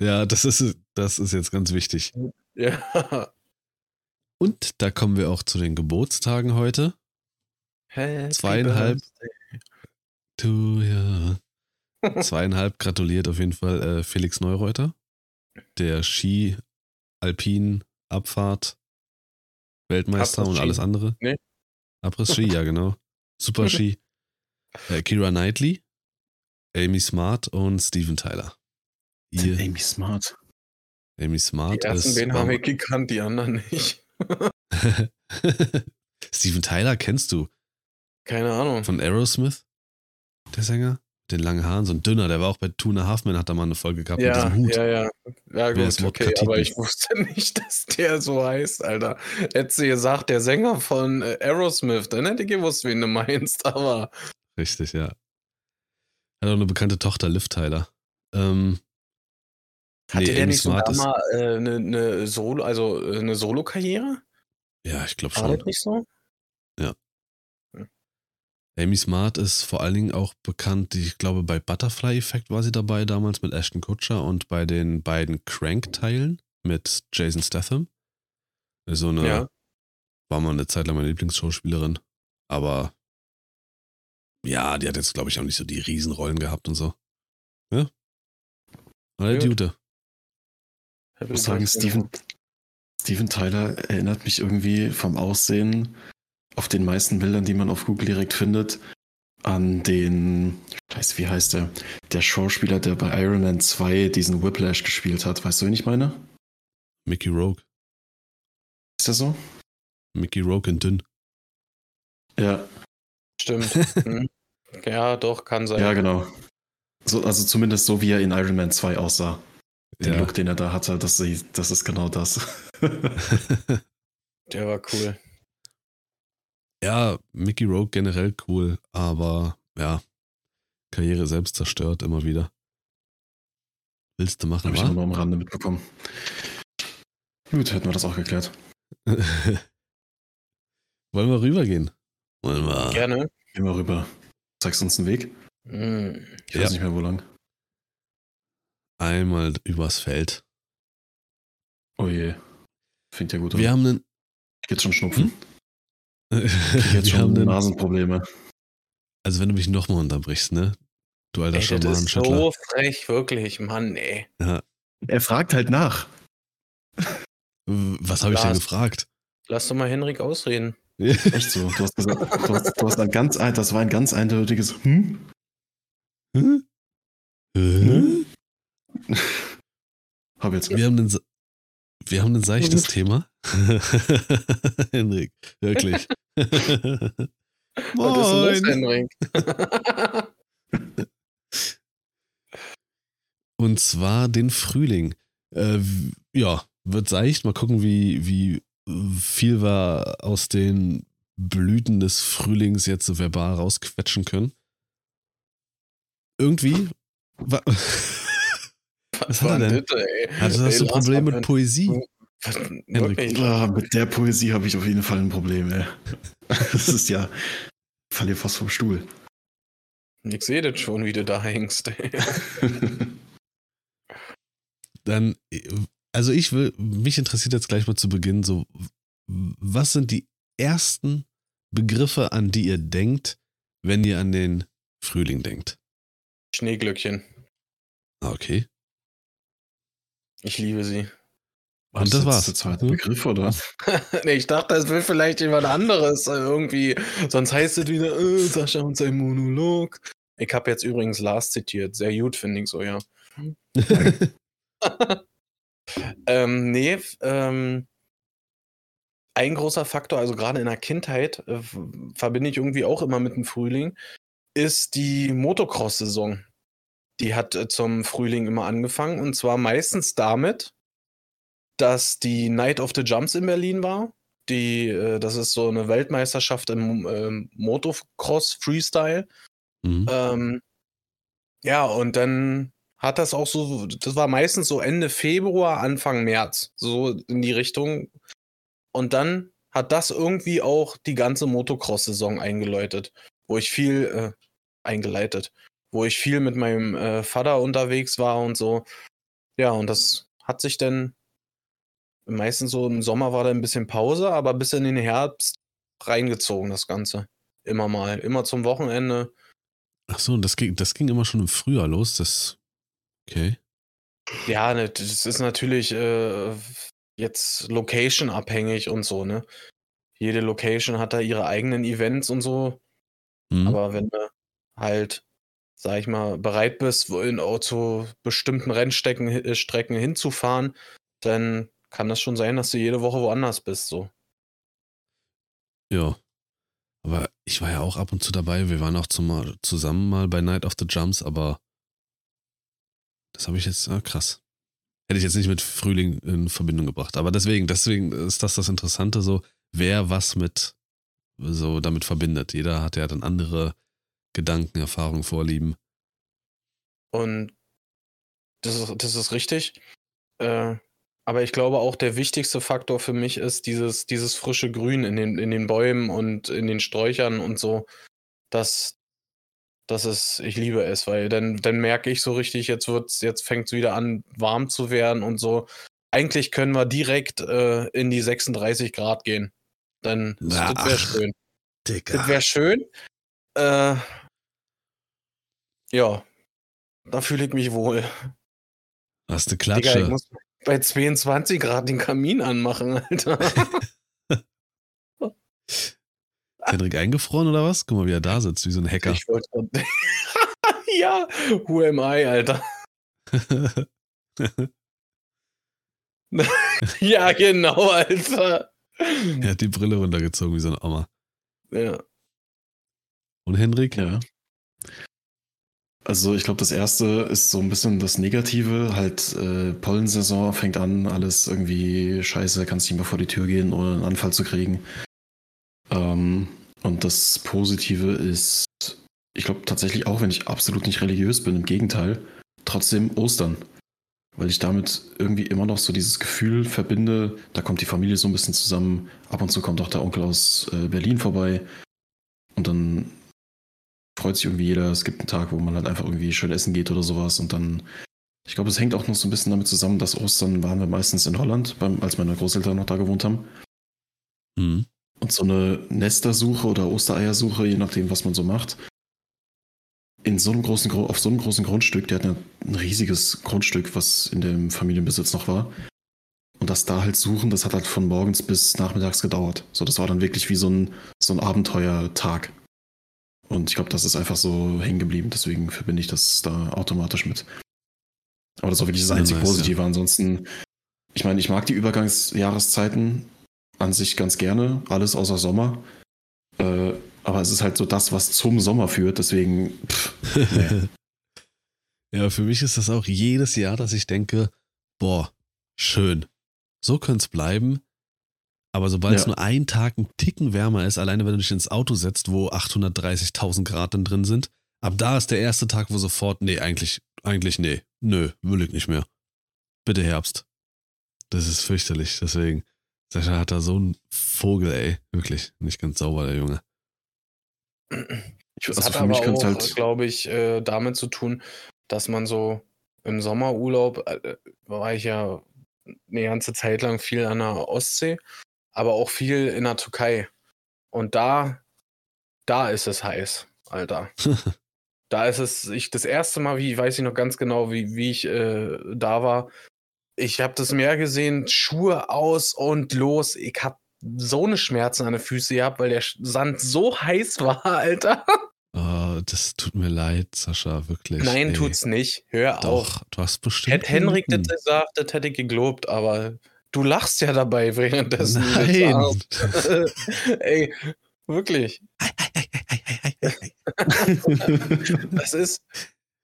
Ja, das ist, das ist jetzt ganz wichtig. Ja. Und da kommen wir auch zu den Geburtstagen heute. Happy Zweieinhalb. Tu, ja. Zweieinhalb gratuliert auf jeden Fall äh, Felix Neureuter. Der Ski, Weltmeister und alles andere. Nee. Abriss-Ski, ja, genau. Super Ski. Äh, Kira Knightley, Amy Smart und Steven Tyler. Ihr, Amy Smart. Amy Die Smart ersten ist. beiden war- haben wir gekannt, die anderen nicht. Steven Tyler kennst du Keine Ahnung. von Aerosmith, der Sänger? Den langen Haaren, so ein dünner, der war auch bei Two and a Half Men, hat da mal eine Folge gehabt mit Ja, diesem Hut. ja, ja. Ja, gut, okay, aber ich wusste nicht, dass der so heißt, Alter. Hättest du gesagt, der Sänger von äh, Aerosmith, dann hätte ich gewusst, wen du meinst, aber Richtig, ja. Hat auch eine bekannte Tochter, Liv Tyler. Ähm, hatte Nee, der nicht Smart sogar mal äh, eine, eine Solo, also äh, eine Solo-Karriere? ja, ich glaube War schon. das nicht so? Amy Smart ist vor allen Dingen auch bekannt, ich glaube, bei Butterfly Effect war sie dabei damals mit Ashton Kutcher und bei den beiden Crank-Teilen mit Jason Statham. So eine, Ja. war mal eine Zeit lang meine Lieblingsschauspielerin. Aber ja, die hat jetzt, glaube ich, auch nicht so die Riesenrollen gehabt und so. Ja. Gut. Dude. Ich muss sagen, Steven, Steven Tyler erinnert mich irgendwie vom Aussehen auf den meisten Bildern, die man auf Google direkt findet, an den, scheiße, wie heißt der? Der Schauspieler, der bei Iron Man 2 diesen Whiplash gespielt hat. Weißt du, wen ich meine? Mickey Rogue. Ist der so? Mickey Rogue in dünn. Ja, Stimmt. Hm. ja, doch, kann sein. ja, genau. So, also zumindest so, wie er in Iron Man 2 aussah. Den Ja. Look, den er da hatte, das, das ist genau das. Der war cool. Ja, Mickey Rogue generell cool, aber ja, Karriere selbst zerstört immer wieder. Willst du machen, Habe ich nur am Rande mitbekommen. Gut, hätten wir das auch geklärt. Wollen wir rübergehen? Wollen wir? Gerne. Gehen wir rüber. Zeigst uns einen Weg? Hm. Ich Ja. weiß nicht mehr, wo lang. Einmal übers Feld. Oh je. Fängt ja gut an. Wir haben einen. Jetzt schon Schnupfen. Wir Jetzt haben schon Nasenprobleme. also, wenn du mich nochmal unterbrichst, ne? Du alter Ey, das ist Schamanenschüttler. so frech, wirklich, Mann, ey. Er fragt halt nach. Was habe ich denn gefragt? Lass doch mal Henrik ausreden. Echt so. Du hast gesagt, du hast, du hast ein ganz, das war ein ganz eindeutiges Hm? Hä? Hä? Hab jetzt. Wir haben se- wir haben ein seichtes Thema. Henrik, wirklich. Was ist los, Moin. Henrik? Und zwar den Frühling. Äh, ja, wird seicht. Mal gucken, wie, wie viel wir aus den Blüten des Frühlings jetzt so verbal rausquetschen können. Irgendwie. wa- Was hat er denn? Also hast du Ey, ein Problem mit Poesie? Ah, mit der Poesie habe ich auf jeden Fall ein Problem, ey. Das ist ja. Ich falle hier fast vom Stuhl. Ich sehe das schon, wie du da hängst. ey. Dann, also ich will, mich interessiert jetzt gleich mal zu Beginn so, was sind die ersten Begriffe, an die ihr denkt, wenn ihr an den Frühling denkt? Schneeglöckchen. Ah, okay. Ich liebe sie. War Und das war's. Der zweite Hm? Begriff, oder? nee, ich dachte, das will vielleicht jemand anderes äh, irgendwie. Sonst heißt es wieder, äh, Sascha und sein Monolog. Ich habe jetzt übrigens Lars zitiert. Sehr gut, finde ich so, ja. ähm, nee, ähm, ein großer Faktor, also gerade in der Kindheit, äh, verbinde ich irgendwie auch immer mit dem Frühling, ist die Motocross-Saison. Die hat äh, zum Frühling immer angefangen und zwar meistens damit, dass die Night of the Jumps in Berlin war. Die, äh, das ist so eine Weltmeisterschaft im ähm, Motocross Freestyle. Mhm. Ähm, ja, und dann hat das auch so, das war meistens so Ende Februar, Anfang März, so in die Richtung. Und dann hat das irgendwie auch die ganze Motocross-Saison eingeläutet, wo ich viel äh, eingeleitet, wo ich viel mit meinem äh, Vater unterwegs war und so. Ja, und das hat sich dann meistens so im Sommer war da ein bisschen Pause, aber bis in den Herbst reingezogen, das Ganze. Immer mal, immer zum Wochenende. Ach so, und das ging, das ging immer schon im Frühjahr los. Das, okay. Ja, ne, das ist natürlich äh, jetzt Location abhängig und so, ne? Jede Location hat da ihre eigenen Events und so. Mhm. Aber wenn du halt, sag ich mal, bereit bist, in, zu bestimmten Rennstrecken äh, Strecken hinzufahren, dann kann das schon sein, dass du jede Woche woanders bist, so. Ja. Aber ich war ja auch ab und zu dabei. Wir waren auch zum, zusammen mal bei Night of the Jumps, aber das habe ich jetzt, ah, krass. Hätte ich jetzt nicht mit Frühling in Verbindung gebracht. Aber deswegen, deswegen ist das das Interessante so, wer was mit so damit verbindet. Jeder hat ja dann andere Gedanken, Erfahrungen, Vorlieben. Und das ist, das ist richtig. Äh, aber ich glaube auch, der wichtigste Faktor für mich ist dieses, dieses frische Grün in den, in den Bäumen und in den Sträuchern und so. Das, das ist, ich liebe es, weil dann, dann merke ich so richtig, jetzt wird's, jetzt fängt es wieder an, warm zu werden und so. Eigentlich können wir direkt äh, in die 36 Grad gehen. Dann, das, Na, das wäre schön. Digga. Das wäre schön. Äh, ja, da fühle ich mich wohl. Hast du Digga, ich Klatsche? muss bei 22 Grad den Kamin anmachen, Alter. Henrik eingefroren oder was? Guck mal, wie er da sitzt, wie so ein Hacker. Ich wollte Ja, who am I, Alter? Ja, genau, Alter. er hat die Brille runtergezogen, wie so eine Oma. Ja. Und Henrik? Ja. Also ich glaube, das erste ist so ein bisschen das Negative, halt äh, Pollensaison fängt an, alles irgendwie scheiße, kannst nicht mehr vor die Tür gehen, ohne einen Anfall zu kriegen. Ähm, Und das Positive ist, ich glaube tatsächlich auch, wenn ich absolut nicht religiös bin, im Gegenteil, trotzdem Ostern. Weil ich damit irgendwie immer noch so dieses Gefühl verbinde, da kommt die Familie so ein bisschen zusammen. Ab und zu kommt auch der Onkel aus äh, Berlin vorbei. Und dann freut sich irgendwie jeder. Es gibt einen Tag, wo man halt einfach irgendwie schön essen geht oder sowas. Und dann, ich glaube, es hängt auch noch so ein bisschen damit zusammen, dass Ostern waren wir meistens in Holland, beim, als meine Großeltern noch da gewohnt haben. Mhm. Und so eine Nestersuche oder Ostereiersuche, je nachdem, was man so macht, in so einem großen, auf so einem großen Grundstück, der hat ein riesiges Grundstück, was in dem Familienbesitz noch war. Und das da halt suchen, das hat halt von morgens bis nachmittags gedauert. So, das war dann wirklich wie so ein, so ein Abenteuertag. Und ich glaube, das ist einfach so hängen geblieben, deswegen verbinde ich das da automatisch mit. Aber das war wirklich das einzige Positive. Ja. Ansonsten, ich meine, ich mag die Übergangsjahreszeiten an sich ganz gerne, alles außer Sommer. Äh, aber es ist halt so das, was zum Sommer führt, deswegen. Pff, nee. ja, für mich ist das auch jedes Jahr, dass ich denke, boah, schön. So könnte es bleiben. Aber sobald ja. es nur ein Tag ein Ticken wärmer ist, alleine wenn du dich ins Auto setzt, wo 830.000 Grad dann drin sind, ab da ist der erste Tag, wo sofort, nee, eigentlich, eigentlich nee, nö, will ich nicht mehr. Bitte Herbst. Das ist fürchterlich, deswegen. Sascha hat da so einen Vogel, ey. Wirklich. Nicht ganz sauber, der Junge. Ich, das also hat aber auch, halt glaube ich, äh, damit zu tun, dass man so im Sommerurlaub, äh, war ich ja eine ganze Zeit lang viel an der Ostsee, aber auch viel in der Türkei. Und da, da ist es heiß, Alter. da ist es, ich das erste Mal, wie weiß ich noch ganz genau, wie, wie ich äh, da war, ich habe das Meer gesehen, Schuhe aus und los. Ich habe so eine Schmerzen an den Füßen gehabt, weil der Sand so heiß war, Alter. Oh, das tut mir leid, Sascha, wirklich. Nein, ey. tut's nicht. Hör Doch, auf. Du hast bestimmt. Hätte Henrik das gesagt, das hätte ich gelobt, aber du lachst ja dabei währenddessen. Nein. ey, wirklich. das ist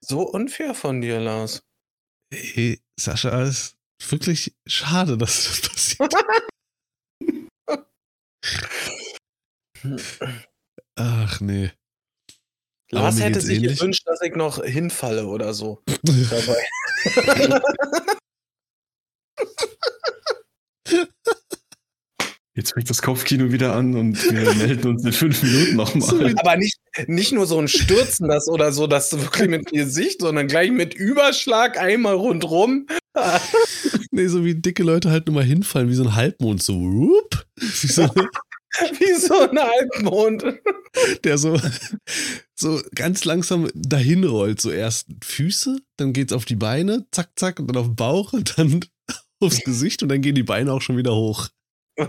so unfair von dir, Lars. Ey, Sascha, ist wirklich schade, dass das passiert. Ach nee. Lars hätte sich ähnlich. gewünscht, dass ich noch hinfalle oder so. dabei. Jetzt fängt das Kopfkino wieder an und wir melden uns in fünf Minuten nochmal. Aber nicht, nicht nur so ein Stürzen das oder so, dass du wirklich mit Gesicht, sondern gleich mit Überschlag einmal rundrum. nee, so wie dicke Leute halt nur mal hinfallen, wie so ein Halbmond, so, whoop, wie so, wie so ein Halbmond. Der so, so ganz langsam dahin rollt. Zuerst Füße, dann geht's auf die Beine, zack, zack, und dann auf den Bauch und dann aufs Gesicht und dann gehen die Beine auch schon wieder hoch.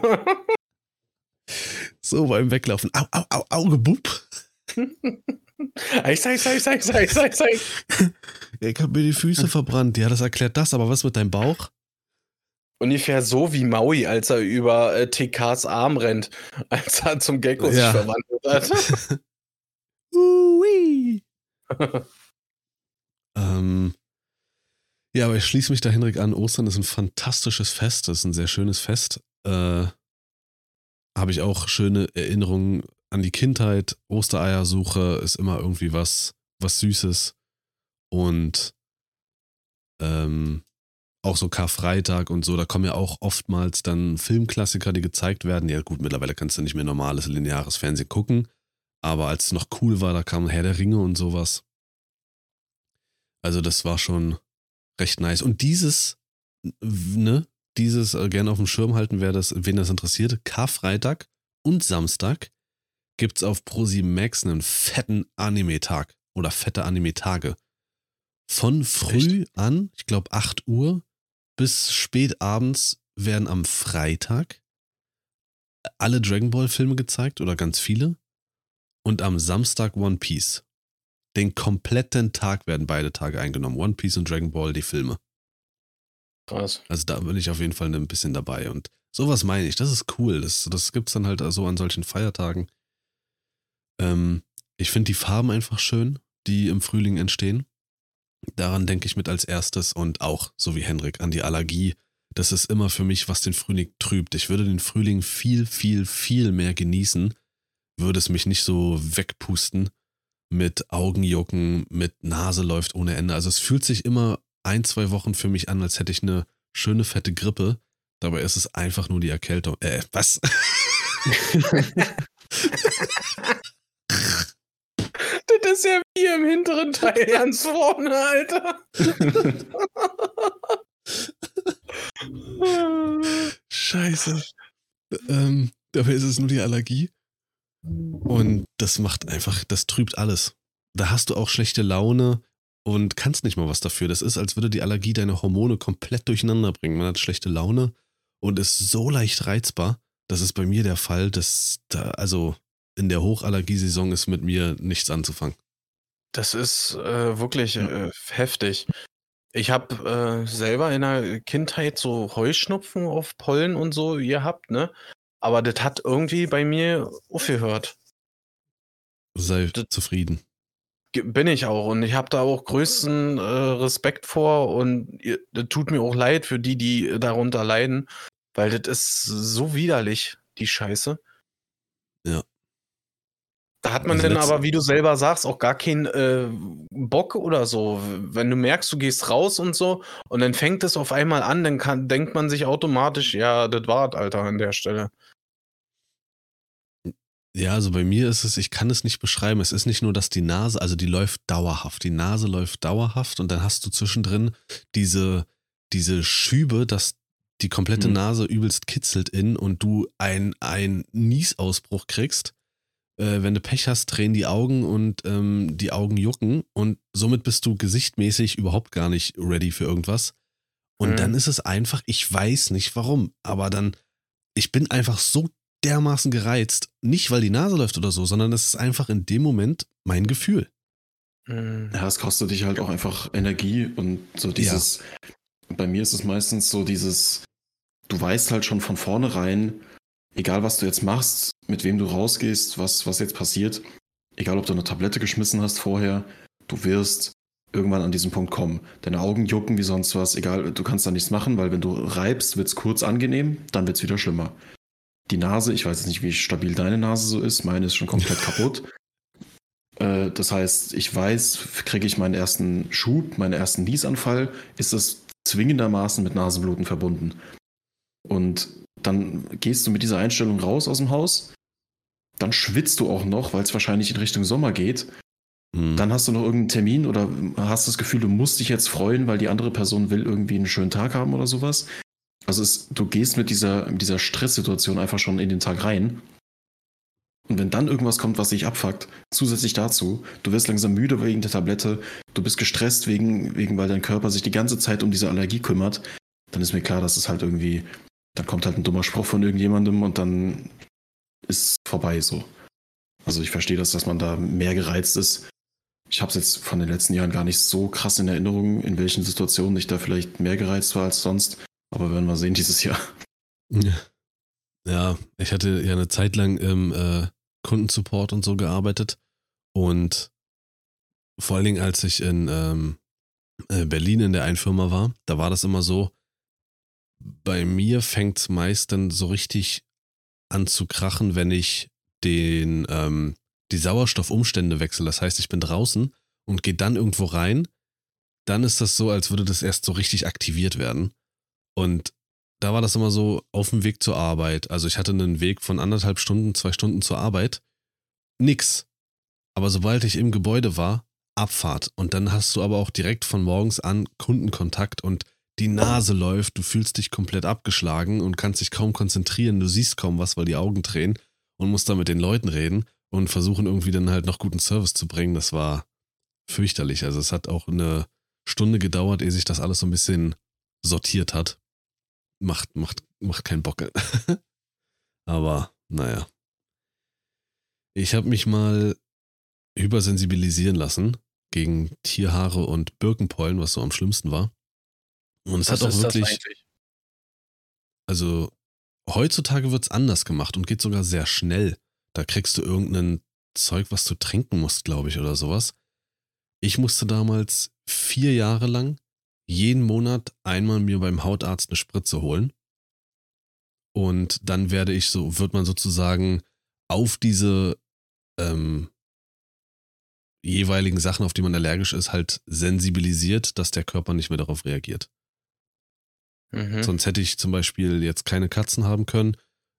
so beim Weglaufen. Au, au, au, Auge, bub. Ich sag, ich sag, ich sag, ich sag, ich sag. Ich hab mir die Füße verbrannt. Ja, das erklärt das, aber was mit deinem Bauch? Ungefähr so wie Maui, als er über äh, TKs Arm rennt, als er zum Gecko ja. sich verwandelt hat. Ui. ähm, ja, aber ich schließe mich da, Henrik, an. Ostern ist ein fantastisches Fest. Das ist ein sehr schönes Fest. Äh, Habe ich auch schöne Erinnerungen an die Kindheit. Ostereiersuche ist immer irgendwie was, was Süßes. Und ähm, auch so Karfreitag und so, da kommen ja auch oftmals dann Filmklassiker, die gezeigt werden. Ja, gut, mittlerweile kannst du nicht mehr normales lineares Fernsehen gucken. Aber als es noch cool war, da kam Herr der Ringe und sowas. Also, das war schon recht nice. Und dieses, ne, dieses äh, gerne auf dem Schirm halten, wer das, wen das interessiert. Karfreitag und Samstag gibt's auf ProSieben Max einen fetten Anime-Tag oder fette Anime-Tage. Von früh Echt? an, ich glaube 8 Uhr, bis spät abends werden am Freitag alle Dragon Ball Filme gezeigt oder ganz viele. Und am Samstag One Piece. Den kompletten Tag werden beide Tage eingenommen. One Piece und Dragon Ball, die Filme. Krass. Also da bin ich auf jeden Fall ein bisschen dabei. Und sowas meine ich. Das ist cool. Das, das gibt es dann halt so an solchen Feiertagen. Ähm, ich finde die Farben einfach schön, die im Frühling entstehen. Daran denke ich mit als erstes und auch, so wie Henrik, an die Allergie. Das ist immer für mich, was den Frühling trübt. Ich würde den Frühling viel, viel, viel mehr genießen, würde es mich nicht so wegpusten mit Augenjucken, mit Nase läuft ohne Ende. Also es fühlt sich immer ein, zwei Wochen für mich an, als hätte ich eine schöne fette Grippe. Dabei ist es einfach nur die Erkältung. Äh, was? das ist ja wie im hinteren Teil ganz vorne, Alter. Scheiße. Ähm, dabei ist es nur die Allergie. Und das macht einfach, das trübt alles. Da hast du auch schlechte Laune und kannst nicht mal was dafür. Das ist, als würde die Allergie deine Hormone komplett durcheinander bringen. Man hat schlechte Laune und ist so leicht reizbar. Das ist bei mir der Fall, dass da, also in der Hochallergiesaison ist mit mir nichts anzufangen. Das ist äh, wirklich äh, heftig. Ich habe äh, selber in der Kindheit so Heuschnupfen auf Pollen und so gehabt, ne? Aber das hat irgendwie bei mir aufgehört. Sei das zufrieden. Bin ich auch. Und ich habe da auch größten äh, Respekt vor. Und das tut mir auch leid für die, die darunter leiden. Weil das ist so widerlich, die Scheiße. Ja. Da hat man also dann aber, wie du selber sagst, auch gar keinen äh, Bock oder so. Wenn du merkst, du gehst raus und so und dann fängt es auf einmal an, dann kann, denkt man sich automatisch, ja, das war Alter, an der Stelle. Ja, also bei mir ist es, ich kann es nicht beschreiben. Es ist nicht nur, dass die Nase, also die läuft dauerhaft. Die Nase läuft dauerhaft und dann hast du zwischendrin diese, diese Schübe, dass die komplette mhm. Nase übelst kitzelt in und du ein, ein Niesausbruch kriegst äh, wenn du Pech hast, drehen die Augen und ähm, die Augen jucken und somit bist du gesichtmäßig überhaupt gar nicht ready für irgendwas. Und mhm. dann ist es einfach, ich weiß nicht warum, aber dann, ich bin einfach so dermaßen gereizt, nicht weil die Nase läuft oder so, sondern es ist einfach in dem Moment mein Gefühl. Mhm. Ja, es kostet dich halt auch einfach Energie und so dieses, ja. bei mir ist es meistens so dieses, du weißt halt schon von vornherein, egal was du jetzt machst, mit wem du rausgehst, was, was jetzt passiert, egal ob du eine Tablette geschmissen hast vorher, du wirst irgendwann an diesen Punkt kommen. Deine Augen jucken wie sonst was, egal, du kannst da nichts machen, weil wenn du reibst, wird es kurz angenehm, dann wird es wieder schlimmer. Die Nase, ich weiß jetzt nicht, wie stabil deine Nase so ist, meine ist schon komplett kaputt. Äh, das heißt, ich weiß, kriege ich meinen ersten Schub, meinen ersten Niesanfall, ist es zwingendermaßen mit Nasenbluten verbunden. Und dann gehst du mit dieser Einstellung raus aus dem Haus. Dann schwitzt du auch noch, weil es wahrscheinlich in Richtung Sommer geht. Mhm. Dann hast du noch irgendeinen Termin oder hast das Gefühl, du musst dich jetzt freuen, weil die andere Person will irgendwie einen schönen Tag haben oder sowas. Also es, du gehst mit dieser, mit dieser Stresssituation einfach schon in den Tag rein. Und wenn dann irgendwas kommt, was dich abfuckt, zusätzlich dazu, du wirst langsam müde wegen der Tablette, du bist gestresst wegen, wegen, weil dein Körper sich die ganze Zeit um diese Allergie kümmert, dann ist mir klar, dass es halt irgendwie dann kommt halt ein dummer Spruch von irgendjemandem und dann ist vorbei so. Also ich verstehe das, dass man da mehr gereizt ist. Ich habe es jetzt von den letzten Jahren gar nicht so krass in Erinnerung, in welchen Situationen ich da vielleicht mehr gereizt war als sonst. Aber werden wir sehen dieses Jahr. Ja, ich hatte ja eine Zeit lang im äh, Kundensupport und so gearbeitet. Und vor allen Dingen, als ich in ähm, äh, Berlin in der einen Firma war, da war das immer so, bei mir fängt es meist dann so richtig an zu krachen, wenn ich den, ähm, die Sauerstoffumstände wechsle. Das heißt, ich bin draußen und gehe dann irgendwo rein. Dann ist das so, als würde das erst so richtig aktiviert werden. Und da war das immer so auf dem Weg zur Arbeit. Also ich hatte einen Weg von anderthalb Stunden, zwei Stunden zur Arbeit. Nix. Aber sobald ich im Gebäude war, Abfahrt. Und dann hast du aber auch direkt von morgens an Kundenkontakt und die Nase läuft, du fühlst dich komplett abgeschlagen und kannst dich kaum konzentrieren, du siehst kaum was, weil die Augen drehen und musst dann mit den Leuten reden und versuchen irgendwie dann halt noch guten Service zu bringen. Das war fürchterlich. Also es hat auch eine Stunde gedauert, ehe sich das alles so ein bisschen sortiert hat. Macht, macht, macht keinen Bock. Aber naja. Ich habe mich mal übersensibilisieren lassen gegen Tierhaare und Birkenpollen, was so am schlimmsten war. Und es Was hat auch wirklich. Also, heutzutage wird es anders gemacht und geht sogar sehr schnell. Da kriegst du irgendein Zeug, was du trinken musst, glaube ich, oder sowas. Ich musste damals vier Jahre lang jeden Monat einmal mir beim Hautarzt eine Spritze holen. Und dann werde ich so, wird man sozusagen auf diese ähm, jeweiligen Sachen, auf die man allergisch ist, halt sensibilisiert, dass der Körper nicht mehr darauf reagiert. Mhm. Sonst hätte ich zum Beispiel jetzt keine Katzen haben können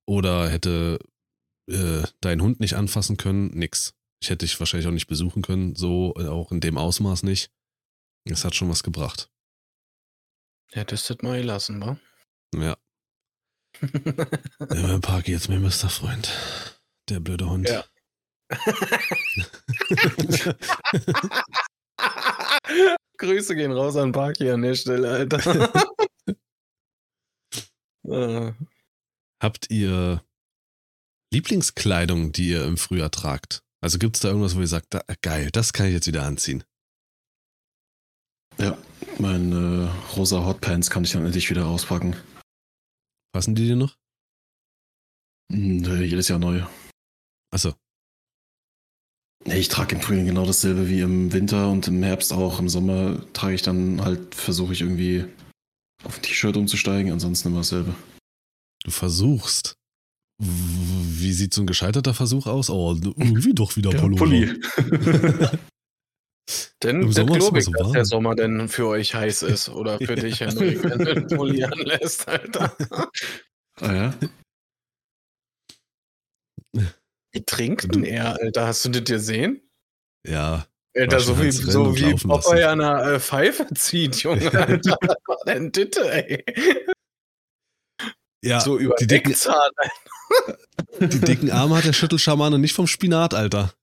oder hätte äh, deinen Hund nicht anfassen können, nix. Ich hätte dich wahrscheinlich auch nicht besuchen können, so äh, auch in dem Ausmaß nicht. Es hat schon was gebracht. Hättest du das mal gelassen, wa? Ja. ja Parky jetzt mein bester Freund. Der blöde Hund. Ja. Grüße gehen raus an Parky an der Stelle, Alter. Äh, Habt ihr Lieblingskleidung, die ihr im Frühjahr tragt? Also gibt es da irgendwas, wo ihr sagt, da, geil, das kann ich jetzt wieder anziehen? Ja, meine äh, rosa Hotpants kann ich dann endlich wieder auspacken. Passen die dir noch? Äh, jedes Jahr neu. Achso, Nee, ich trage im Frühling genau dasselbe wie im Winter und im Herbst auch. Im Sommer trage ich dann halt, versuche ich irgendwie auf ein T-Shirt umzusteigen, ansonsten immer dasselbe. du versuchst. Wie sieht so ein gescheiterter Versuch aus? Oh, irgendwie doch wieder Pullover. Denn Im Sommer glaube ich, so dass warm. der Sommer denn für euch heiß ist. Oder für dich, Henrik, wenn du den Pulli anlässt, Alter. ah ja? Wie trinkt denn er, Alter? Hast du das gesehen? Ja, Alter, so wie, so wie. Popeye an einer äh, Pfeife zieht, Junge. Alter, was war denn Ditte, ey? ja so über die dicken, die dicken Arme hat der Schüttelschamane nicht vom Spinat, Alter.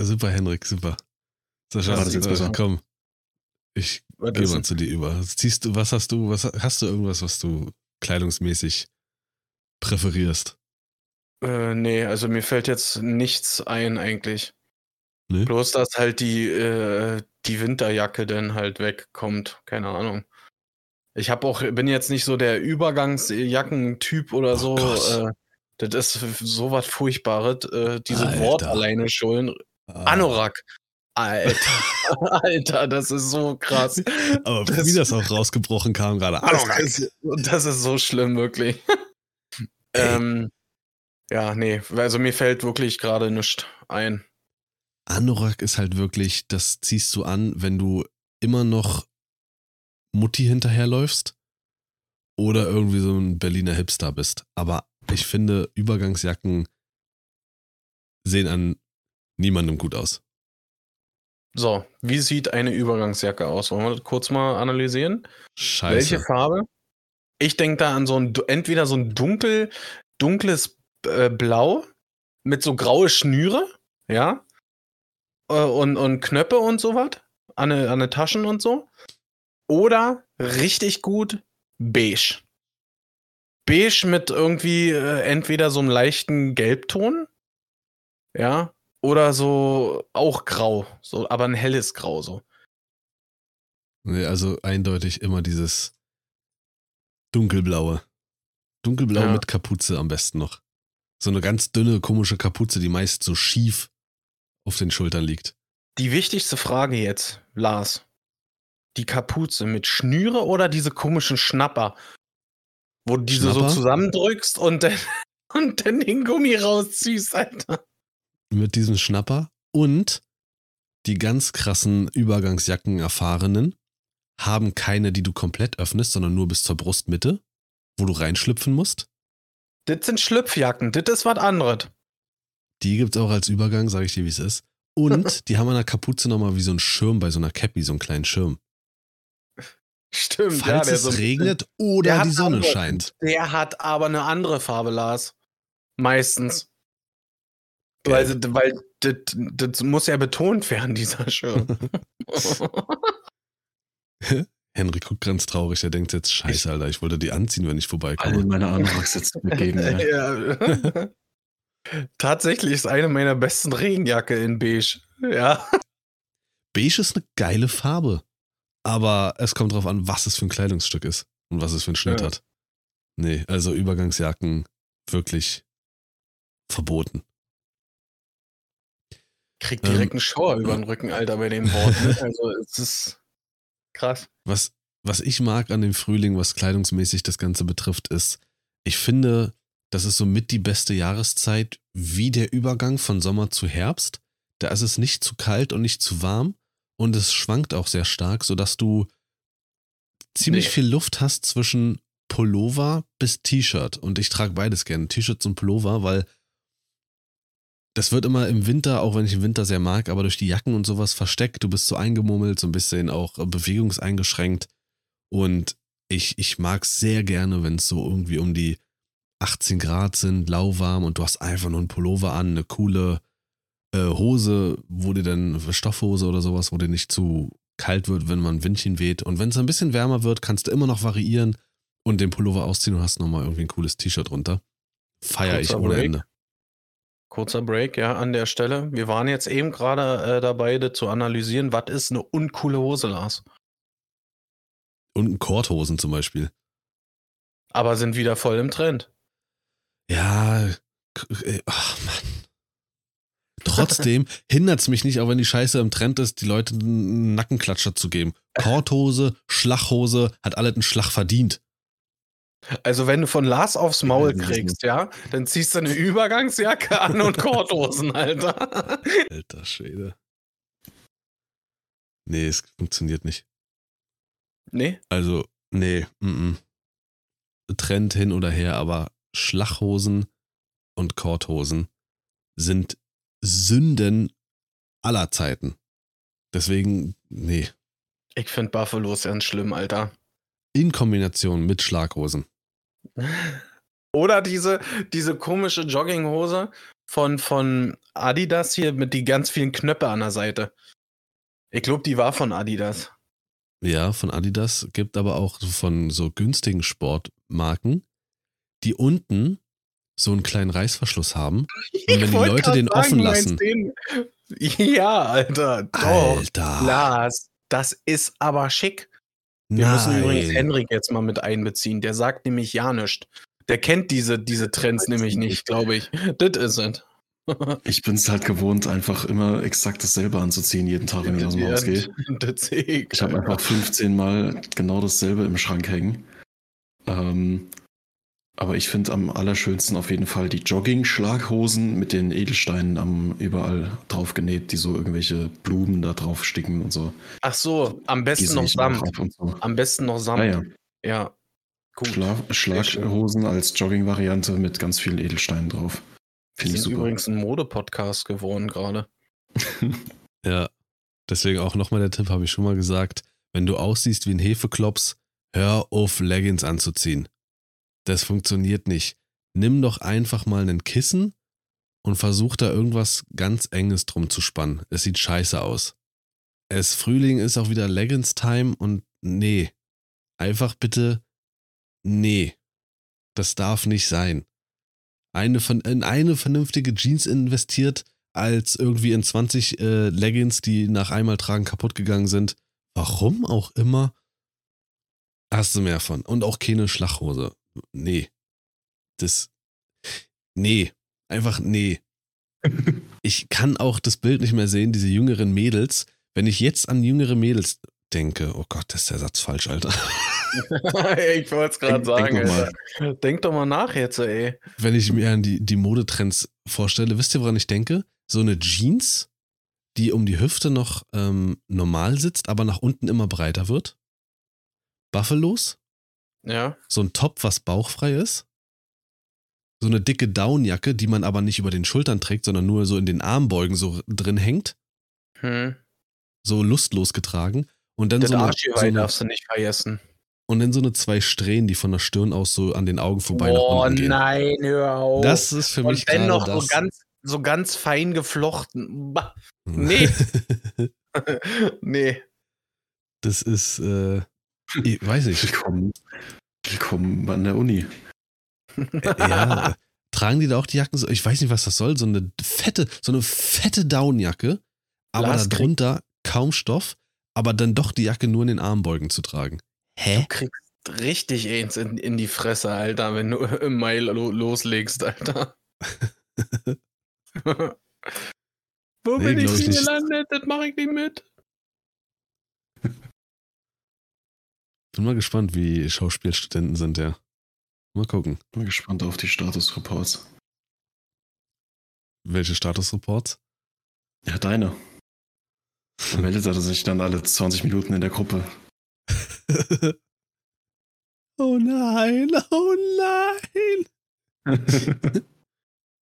Super, Henrik, super. Sascha, das jetzt besser? komm. Ich gehe mal zu dir über. Ziehst du, was hast du, was hast du irgendwas, was du kleidungsmäßig präferierst? Äh, nee, also mir fällt jetzt nichts ein eigentlich. Nee? Bloß, dass halt die, äh, die Winterjacke dann halt wegkommt. Keine Ahnung. Ich habe auch, bin jetzt nicht so der Übergangsjackentyp oder Oh so. Äh, das ist so was Furchtbares. Äh, diese Alter. Wort alleine schon. Ah, Anorak. Alter, Alter, das ist so krass. Aber das- wie das auch rausgebrochen kam gerade. Das Anorak. ist, das ist so schlimm, wirklich. Ähm, ja, nee, also mir fällt wirklich gerade nichts ein. Anorak ist halt wirklich, das ziehst du an, wenn du immer noch Mutti hinterherläufst oder irgendwie so ein Berliner Hipster bist. Aber ich finde, Übergangsjacken sehen an niemandem gut aus. So, wie sieht eine Übergangsjacke aus? Wollen wir das kurz mal analysieren? Scheiße. Welche Farbe? Ich denke da an so ein, entweder so ein dunkel, dunkles äh, Blau mit so graue Schnüre, ja, äh, und, und Knöpfe und sowas, an den an den Taschen und so. Oder richtig gut beige. Beige mit irgendwie äh, entweder so einem leichten Gelbton, ja, oder so auch grau, so, aber ein helles Grau so. Nee, also eindeutig immer dieses dunkelblaue. Dunkelblau Ja. mit Kapuze am besten noch. So eine ganz dünne, komische Kapuze, die meist so schief auf den Schultern liegt. Die wichtigste Frage jetzt, Lars. Die Kapuze mit Schnüre oder diese komischen Schnapper? Wo du diese Schnapper? so zusammendrückst und dann, und dann den Gummi rausziehst, Alter. Mit diesem Schnapper und die ganz krassen Übergangsjacken-Erfahrenen haben keine, die du komplett öffnest, sondern nur bis zur Brustmitte, wo du reinschlüpfen musst. Das sind Schlüpfjacken, das ist was anderes. Die gibt's auch als Übergang, sage ich dir, wie es ist. Und die haben an der Kapuze nochmal wie so ein Schirm bei so einer Cappy, so einen kleinen Schirm. Stimmt, Falls der es so regnet Der oder die Sonne andere- scheint. Der hat aber eine andere Farbe, Lars. Meistens. Weil, Gelb. weil das, das muss ja betont werden, dieser Schirm. Henry guckt ganz traurig, er denkt jetzt, scheiße, Alter, ich wollte die anziehen, wenn ich Alle vorbeikomme. meine Anoraks jetzt mitgeben. Ja. ja. Tatsächlich ist eine meiner besten Regenjacke in beige. Ja. Beige ist eine geile Farbe. Aber es kommt drauf an, was es für ein Kleidungsstück ist und was es für einen Schnitt Ja. hat. Nee, also Übergangsjacken wirklich verboten. Krieg Ähm, direkt einen Schauer über den Rücken, Alter, bei dem Wort. ne? Also, es ist krass. Was, was ich mag an dem Frühling, was kleidungsmäßig das Ganze betrifft, ist, Ich finde, das ist somit die beste Jahreszeit, wie der Übergang von Sommer zu Herbst. Da ist es nicht zu kalt und nicht zu warm und es schwankt auch sehr stark, sodass du ziemlich Nee. viel Luft hast zwischen Pullover bis T-Shirt. Und ich trage beides gerne, T-Shirts und Pullover, weil das wird immer im Winter, auch wenn ich den Winter sehr mag, aber durch die Jacken und sowas versteckt. Du bist so eingemummelt, so ein bisschen auch äh, bewegungseingeschränkt. Und ich, ich mag es sehr gerne, wenn es so irgendwie um die 18 Grad sind, lauwarm und du hast einfach nur einen Pullover an, eine coole äh, Hose, wo dir dann Stoffhose oder sowas, wo dir nicht zu kalt wird, wenn man Windchen weht. Und wenn es ein bisschen wärmer wird, kannst du immer noch variieren und den Pullover ausziehen und hast nochmal irgendwie ein cooles T-Shirt drunter. Feier ich ohne Break. Ende. Kurzer Break, ja, an der Stelle. Wir waren jetzt eben gerade äh, dabei, das zu analysieren, was ist eine uncoole Hose, Lars. Und Korthosen zum Beispiel. Aber sind wieder voll im Trend. Ja, äh, ach Mann. Trotzdem hindert es mich nicht, auch wenn die Scheiße im Trend ist, die Leute einen Nackenklatscher zu geben. Korthose, Schlachhose, hat alle einen Schlag verdient. Also, wenn du von Lars aufs Maul kriegst, ja, dann ziehst du eine Übergangsjacke an und Korthosen, Alter. Alter Schwede. Nee, es funktioniert nicht. nee? Also, nee, mm, mm. Trend hin oder her, aber Schlachhosen und Korthosen sind Sünden aller Zeiten. Deswegen, nee. Ich finde Buffalos ganz schlimm, Alter. In Kombination mit Schlaghosen. Oder diese, diese komische Jogginghose von, von Adidas hier mit die ganz vielen Knöpfe an der Seite. Ich glaube, die war von Adidas. Ja, von Adidas, gibt aber auch von so günstigen Sportmarken, die unten so einen kleinen Reißverschluss haben. wenn die Leute den offen du meinst lassen. Den. Ja, Alter. Doch. Alter. Lars, das ist aber schick. Wir müssen übrigens Nein. Henrik jetzt mal mit einbeziehen. Der sagt nämlich ja nichts. Der kennt diese, diese Trends nämlich nicht. glaube ich. Das ist es. Ich bin es halt gewohnt, einfach immer exakt dasselbe anzuziehen, jeden Tag, wenn ich aus dem Haus gehe. Ich. Ich habe einfach 15 Mal genau dasselbe im Schrank hängen. Ähm, aber ich finde am allerschönsten auf jeden Fall die Jogging-Schlaghosen mit den Edelsteinen am überall drauf genäht, die so irgendwelche Blumen da drauf sticken und so. Ach so, am besten noch Samt. zu. Am besten noch Ah, Samt. ja. Ja. Gut. Schla Schlaghosen als Jogging-Variante mit ganz vielen Edelsteinen drauf. Finde ich super. übrigens ein Mode-Podcast geworden gerade. Ja, deswegen auch nochmal der Tipp, habe ich schon mal gesagt. Wenn du aussiehst wie ein Hefeklops, hör auf, Leggings anzuziehen. Das funktioniert nicht. Nimm doch einfach mal einen Kissen und versuch da irgendwas ganz Enges drum zu spannen. Es sieht scheiße aus. Es Frühling ist auch wieder Leggings-Time und nee. Einfach bitte, nee. Das darf nicht sein. Eine von, in eine vernünftige Jeans investiert, als irgendwie in 20 äh, Leggings, die nach einmal tragen kaputt gegangen sind. Warum auch immer, hast du mehr von. Und auch keine Schlachhose. Nee. Das. Nee. Einfach nee. Ich kann auch das Bild nicht mehr sehen, diese jüngeren Mädels. Wenn ich jetzt an jüngere Mädels denke, oh Gott, ist der Satz falsch, Alter. ich wollte es gerade Denk- denk sagen. doch mal. Denk doch mal nach jetzt, ey. Wenn ich mir an die, die Modetrends vorstelle, wisst ihr, woran ich denke? So eine Jeans, die um die Hüfte noch ähm, normal sitzt, aber nach unten immer breiter wird. Buffalos, Ja. so ein Top, was bauchfrei ist. So eine dicke Downjacke, die man aber nicht über den Schultern trägt, sondern nur so in den Armbeugen so drin hängt. Hm. So lustlos getragen. Und dann Das so eine, so eine, darfst du nicht vergessen. und dann so eine zwei Strähnen, die von der Stirn aus so an den Augen vorbei nach Oh unten gehen. nein, hör auf. Das ist für mich Und dann gerade noch das. so ganz, so ganz fein geflochten. Bah. Nee. nee. das ist, äh, ich weiß nicht. Willkommen, willkommen an der Uni. Ja, tragen die da auch die Jacken so? Ich weiß nicht, was das soll. So eine fette, so eine fette Downjacke, aber Lars darunter kaum Stoff, aber dann doch die Jacke nur in den Armbeugen zu tragen. Du Hä? kriegst richtig eins in, in die Fresse, Alter, wenn du im Mai lo loslegst, Alter. Wo Nee, bin ich ich gelandet? Das mache ich nicht mit. Bin mal gespannt, wie Schauspielstudenten sind, ja. Mal gucken. Bin gespannt auf die Statusreports. Welche Statusreports? Ja, deine. Da meldet er sich dann alle 20 Minuten in der Gruppe. oh nein, oh nein.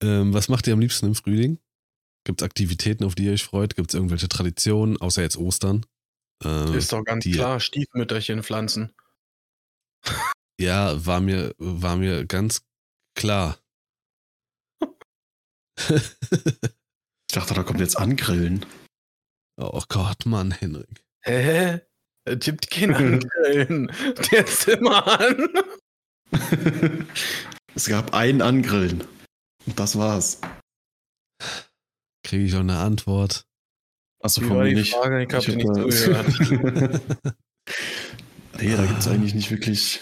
ähm, was macht ihr am liebsten im Frühling? Gibt es Aktivitäten, auf die ihr euch freut? Gibt es irgendwelche Traditionen, außer jetzt Ostern? Ähm, Ist doch ganz die, klar, Stiefmütterchen pflanzen. Ja, war mir, war mir ganz klar. ich dachte, da kommt jetzt Angrillen. Oh Gott, Mann, Henrik. Hä? Er tippt kein Angrillen. Der ist immer an. es gab einen Angrillen. Und das war's. Kriege ich auch eine Antwort? Achso, von mir nicht. Frage? Ich, ich hab nicht zugehört. nee, da gibt es eigentlich nicht wirklich.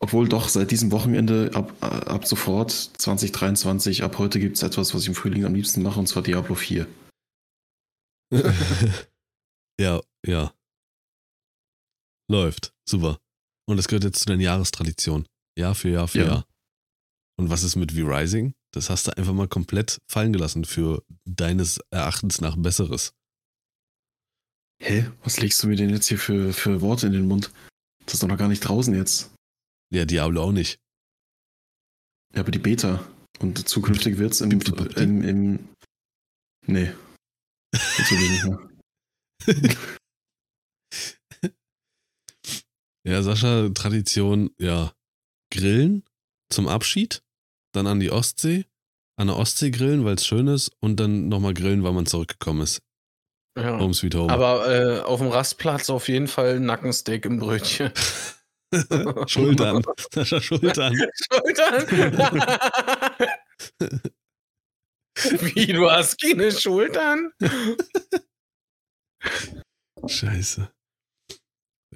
Obwohl doch seit diesem Wochenende ab, ab sofort 2023, ab heute gibt es etwas, was ich im Frühling am liebsten mache, und zwar Diablo 4. ja, ja. Läuft. Super. Und das gehört jetzt zu deinen Jahrestraditionen. Jahr für Jahr für ja. Jahr. Und was ist mit V-Rising? Das hast du einfach mal komplett fallen gelassen für deines Erachtens nach Besseres. Hä? Was legst du mir denn jetzt hier für, für Worte in den Mund? Das ist doch noch gar nicht draußen jetzt. Ja, Diablo auch nicht. Ja, aber die Beta. Und zukünftig wird es im, im, im. Nee. Ich nicht mehr. ja, Sascha, Tradition, ja. Grillen zum Abschied, dann an die Ostsee, an der Ostsee grillen, weil es schön ist, und dann nochmal grillen, weil man zurückgekommen ist. Ja. Home Sweet Home. Aber äh, auf dem Rastplatz auf jeden Fall Nackensteak im Brötchen. Schultern. Sascha, Schultern. Schultern? Wie, du hast keine Schultern? Scheiße.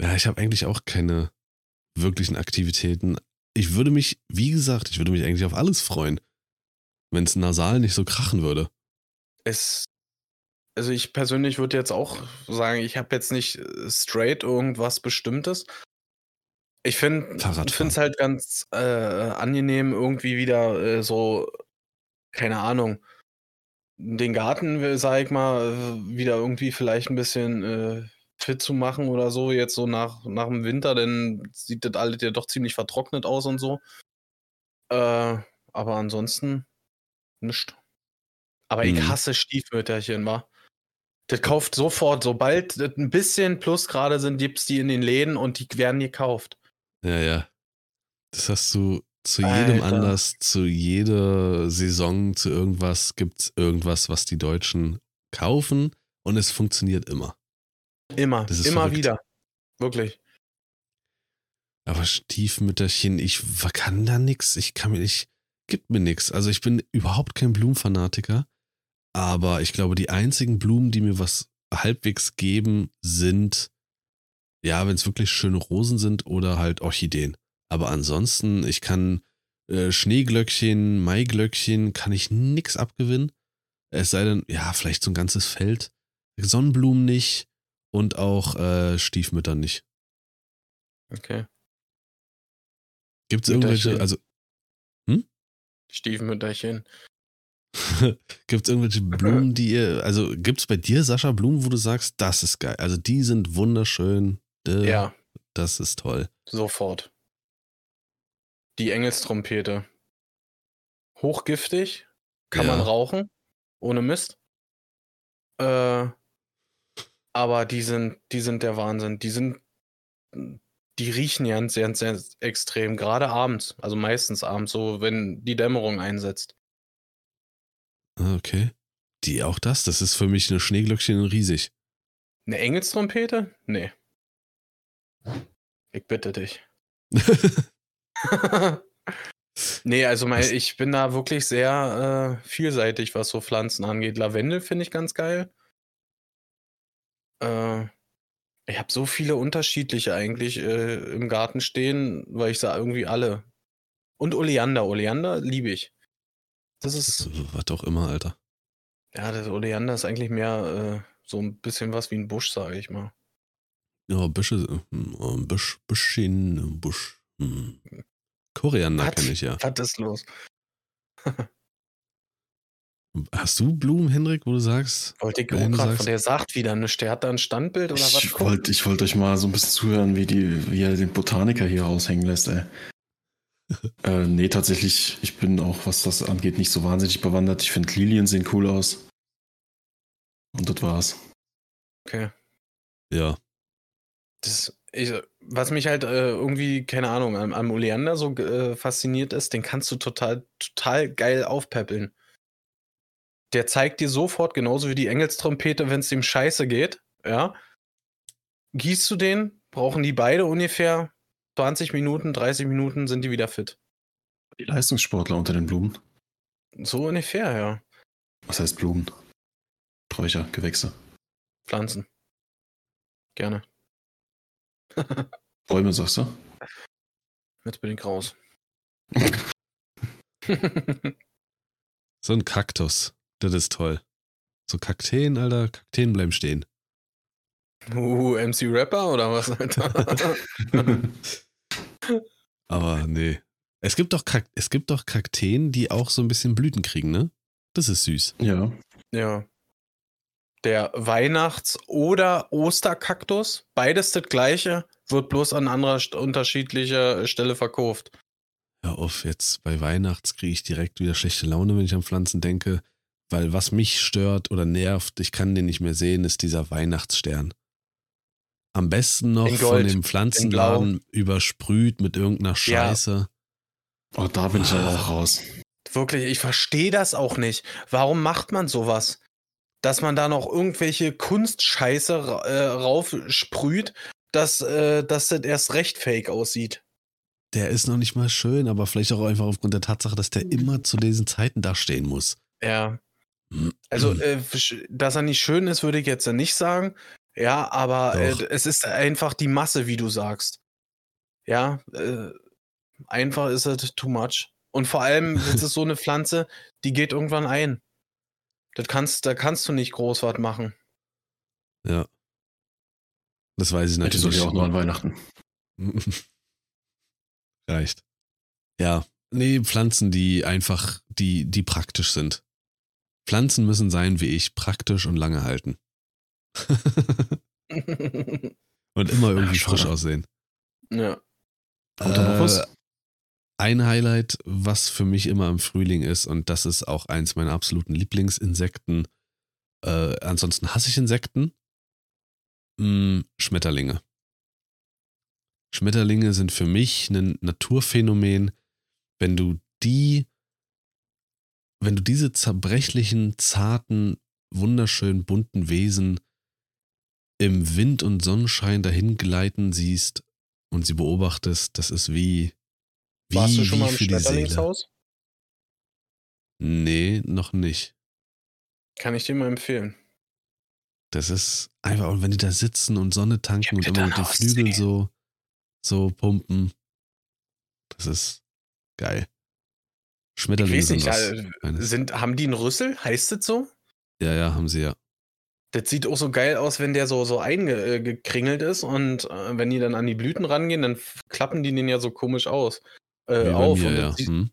Ja, ich habe eigentlich auch keine wirklichen Aktivitäten. Ich würde mich, wie gesagt, ich würde mich eigentlich auf alles freuen, wenn es nasal nicht so krachen würde. Es, also ich persönlich würde jetzt auch sagen, ich habe jetzt nicht äh, straight irgendwas Bestimmtes. Ich finde es halt ganz äh, angenehm, irgendwie wieder äh, so, keine Ahnung, den Garten, sag ich mal, wieder irgendwie vielleicht ein bisschen äh, fit zu machen oder so, jetzt so nach, nach dem Winter, dann sieht das alles ja doch ziemlich vertrocknet aus und so. Äh, aber ansonsten nichts. Aber mhm. ich hasse Stiefmütterchen, wa? Das kauft sofort, sobald ein bisschen plus gerade sind, gibt's die in den Läden und die werden gekauft. Ja, ja. Das hast du zu jedem Alter. Anlass, zu jeder Saison, zu irgendwas gibt es irgendwas, was die Deutschen kaufen und es funktioniert immer. Immer, immer verrückt. wieder. Wirklich. Aber Stiefmütterchen, ich kann da nix. Ich kann mir nicht, gibt mir nix. Also ich bin überhaupt kein Blumenfanatiker, aber ich glaube, die einzigen Blumen, die mir was halbwegs geben, sind, ja, wenn es wirklich schöne Rosen sind oder halt Orchideen. Aber ansonsten, ich kann äh, Schneeglöckchen, Maiglöckchen, kann ich nix abgewinnen. Es sei denn, ja, vielleicht so ein ganzes Feld. Sonnenblumen nicht und auch äh, Stiefmütter nicht. Okay. Gibt es irgendwelche, also. Hm? Stiefmütterchen. gibt es irgendwelche Blumen, die ihr, also gibt es bei dir, Sascha, Blumen, wo du sagst, das ist geil. Also die sind wunderschön. Ja. Das ist toll. Sofort. Die Engelstrompete. Hochgiftig, kann ja. man rauchen, ohne Mist. Äh, aber die sind, die sind der Wahnsinn. Die sind, die riechen ja sehr, sehr extrem, gerade abends, also meistens abends, so wenn die Dämmerung einsetzt. Ah, okay. Die auch das? Das ist für mich eine Schneeglöckchen riesig. Eine Engelstrompete? Nee. Ich bitte dich. nee, also mein, ich bin da wirklich sehr äh, vielseitig, was so Pflanzen angeht. Lavendel finde ich ganz geil. Äh, ich habe so viele unterschiedliche eigentlich äh, im Garten stehen, weil ich sah irgendwie alle. Und Oleander. Oleander liebe ich. Das ist. Was auch immer, Alter. Ja, das Oleander ist eigentlich mehr äh, so ein bisschen was wie ein Busch, sage ich mal. Ja, Büsche, äh, Busch, Büschchen, Busch. Hm. Koriander kenne ich ja. Was ist los? Hast du Blumen, Henrik, wo du sagst? Wollte ich gerade sagst- von der sagt wieder eine Der hat da ein Standbild oder was? Ich wollte ich wollt euch mal so ein bisschen zuhören, wie, die, wie er den Botaniker hier raushängen lässt, ey. Äh, nee, tatsächlich, ich bin auch, was das angeht, nicht so wahnsinnig bewandert. Ich finde, Lilien sehen cool aus. Und das war's. Okay. Ja. Das, ich, was mich halt äh, irgendwie, keine Ahnung, am, am Oleander so äh, fasziniert ist, den kannst du total, total geil aufpäppeln. Der zeigt dir sofort, genauso wie die Engelstrompete, wenn es dem scheiße geht, ja. Gießt du den, brauchen die beide ungefähr 20 Minuten, 30 Minuten, sind die wieder fit. Die Leistungssportler unter den Blumen. So ungefähr, ja. Was heißt Blumen? Sträucher, Gewächse. Pflanzen. Gerne. Bäume, sagst du? Jetzt bin ich raus. So ein Kaktus. Das ist toll. So Kakteen, Alter. Kakteen bleiben stehen. Uh, MC Rapper oder was, Alter? Aber nee. Es gibt doch, Kak es gibt doch Kakteen, die auch so ein bisschen Blüten kriegen, ne? Das ist süß. ja. Ja. Der Weihnachts- oder Osterkaktus, beides das gleiche, wird bloß an anderer st- unterschiedlicher Stelle verkauft. Hör auf, jetzt bei Weihnachts kriege ich direkt wieder schlechte Laune, wenn ich an Pflanzen denke. Weil was mich stört oder nervt, ich kann den nicht mehr sehen, ist dieser Weihnachtsstern. Am besten noch von dem Pflanzenladen übersprüht mit irgendeiner Ja. Scheiße. Oh, da bin ich auch raus. Wirklich, ich verstehe das auch nicht. Warum macht man sowas? Dass man da noch irgendwelche Kunstscheiße äh, raufsprüht, dass, äh, dass das erst recht fake aussieht. Der ist noch nicht mal schön, aber vielleicht auch einfach aufgrund der Tatsache, dass der immer zu diesen Zeiten da stehen muss. Ja. Also, äh, dass er nicht schön ist, würde ich jetzt ja nicht sagen. Ja, aber äh, es ist einfach die Masse, wie du sagst. Ja, äh, einfach ist es too much. Und vor allem, das ist so eine Pflanze, die geht irgendwann ein. Das kannst, da kannst du nicht groß was machen. Ja. Das weiß ich natürlich. ja auch nur an Weihnachten. Reicht. Ja. Nee, Pflanzen, die einfach, die, die praktisch sind. Pflanzen müssen sein wie ich, praktisch und lange halten. und immer irgendwie schade. frisch aussehen. ja. Kommt da noch was? Ein Highlight, was für mich immer im Frühling ist, und das ist auch eins meiner absoluten Lieblingsinsekten. Äh, ansonsten hasse ich Insekten. Mm, Schmetterlinge. Schmetterlinge sind für mich ein Naturphänomen. Wenn du die, wenn du diese zerbrechlichen, zarten, wunderschön bunten Wesen im Wind und Sonnenschein dahin gleiten siehst und sie beobachtest, das ist wie, wie, Warst du schon wie mal im für die Seele. Schmetterlingshaus? Nee, noch nicht. Kann ich dir mal empfehlen. Das ist einfach, und wenn die da sitzen und Sonne tanken und immer mit den Flügeln so, so pumpen, das ist geil. Ich Schmetterlinge weiß sind nicht, was. äh, sind, haben die einen Rüssel? Heißt das so? Ja, ja, haben sie ja. Das sieht auch so geil aus, wenn der so, so eingekringelt ist und äh, wenn die dann an die Blüten rangehen, dann klappen die den ja so komisch aus. Äh, Wie auf. mir, und ja. sieht, Hm?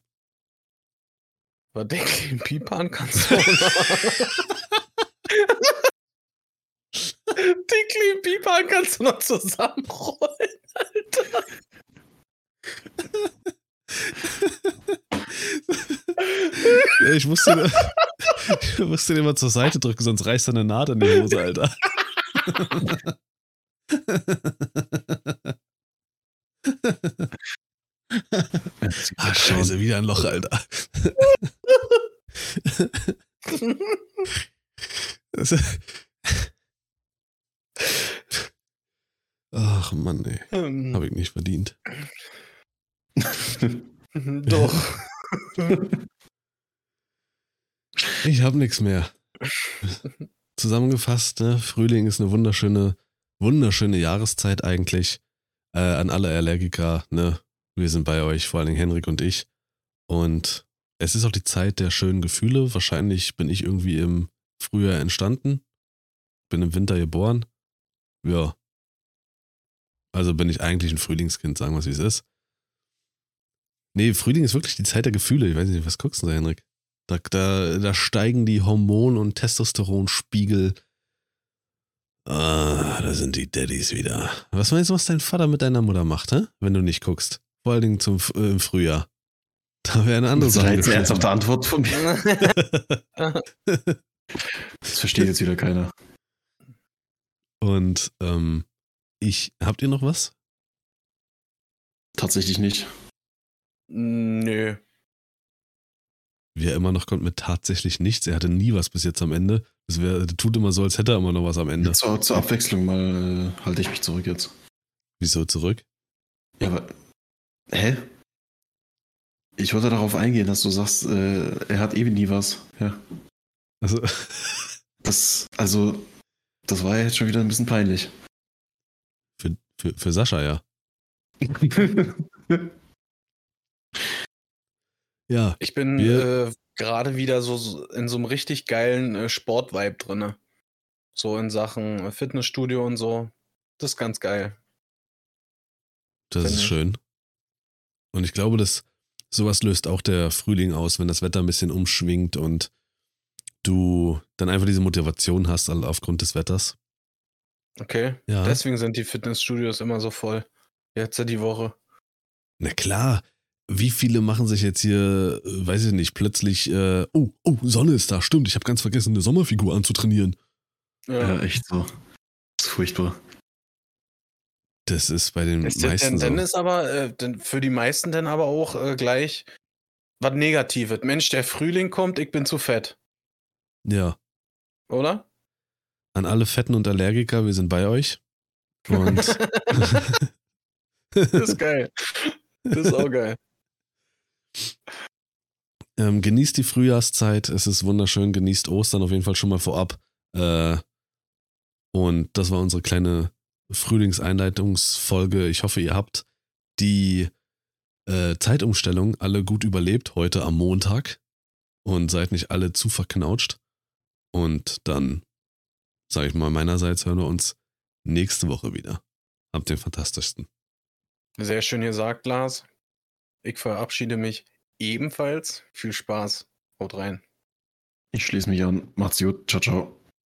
was ich, einen Pipan kannst du. Den kleinen Pipan kannst du noch zusammenrollen, Alter. Ich musste, ich musste den mal zur Seite drücken, sonst reißt er eine Naht in die Hose, Alter. ah, scheiße, wieder ein Loch, Alter. Ach Mann, ey. Ähm, Hab ich nicht verdient. Doch. Ich hab nichts mehr. Zusammengefasst, ne? Frühling ist eine wunderschöne, wunderschöne Jahreszeit eigentlich. Äh, an alle Allergiker, ne? Wir sind bei euch, vor allen Dingen Henrik und ich. Und es ist auch die Zeit der schönen Gefühle. Wahrscheinlich bin ich irgendwie im Frühjahr entstanden. Bin im Winter geboren. Ja. Also bin ich eigentlich ein Frühlingskind, sagen wir es wie es ist. Nee, Frühling ist wirklich die Zeit der Gefühle. Ich weiß nicht, was guckst du da, Henrik? Da, da, da steigen die Hormon- und Testosteronspiegel. Ah, da sind die Daddys wieder. Was meinst du, was dein Vater mit deiner Mutter macht, hä? wenn du nicht guckst? Vor allen Dingen zum, äh, im Frühjahr. Da wäre eine andere Das ist Sache. jetzt eine ernsthafte Antwort von mir. Das versteht jetzt wieder keiner. Und ähm, ich, habt ihr noch was? Tatsächlich nicht. Nö. Wie er immer noch kommt mit tatsächlich nichts. Er hatte nie was bis jetzt am Ende. Es wär, tut immer so, als hätte er immer noch was am Ende. Zur, zur Abwechslung mal äh, halte ich mich zurück jetzt. Wieso zurück? Ja, aber. Hä? Ich wollte darauf eingehen, dass du sagst, äh, er hat eben nie was. Ja. Also, Das, also, das war ja jetzt schon wieder ein bisschen peinlich. für, für, für Sascha, ja. Ja, Ich bin äh, gerade wieder so- in so einem richtig geilen äh, Sportvibe drinne. So in Sachen äh, Fitnessstudio und so. Das ist ganz geil. das Finde ist ich. schön. Und ich glaube, dass sowas löst auch der Frühling aus, wenn das Wetter ein bisschen umschwingt und du dann einfach diese Motivation hast aufgrund des Wetters. Okay. Ja. Deswegen sind die Fitnessstudios immer so voll. Jetzt die Woche. Na klar. Wie viele machen sich jetzt hier, äh, weiß ich nicht, plötzlich, äh, oh, oh, Sonne ist da, stimmt, ich habe ganz vergessen, eine Sommerfigur anzutrainieren. ja, Ja. echt so. Das ist furchtbar. Das ist bei den Ist meisten denn, dann so. ist aber äh, denn für die meisten dann aber auch äh, gleich was Negatives. Mensch, der Frühling kommt, ich bin zu fett. Ja, Oder? an alle Fetten und Allergiker, wir sind bei euch. Und Das ist geil. Das ist auch geil. Ähm, genießt die Frühjahrszeit, es ist wunderschön, genießt Ostern auf jeden Fall schon mal vorab. Äh, und das war unsere kleine Frühlingseinleitungsfolge. Ich hoffe, ihr habt die äh, Zeitumstellung alle gut überlebt, heute am Montag. Und seid nicht alle zu verknautscht. Und dann, sage ich mal, meinerseits hören wir uns nächste Woche wieder. Habt den fantastischsten. Sehr schön gesagt, Lars. Ich verabschiede mich ebenfalls. Viel Spaß. Haut rein. Ich schließe mich an. Macht's gut. Ciao, ciao.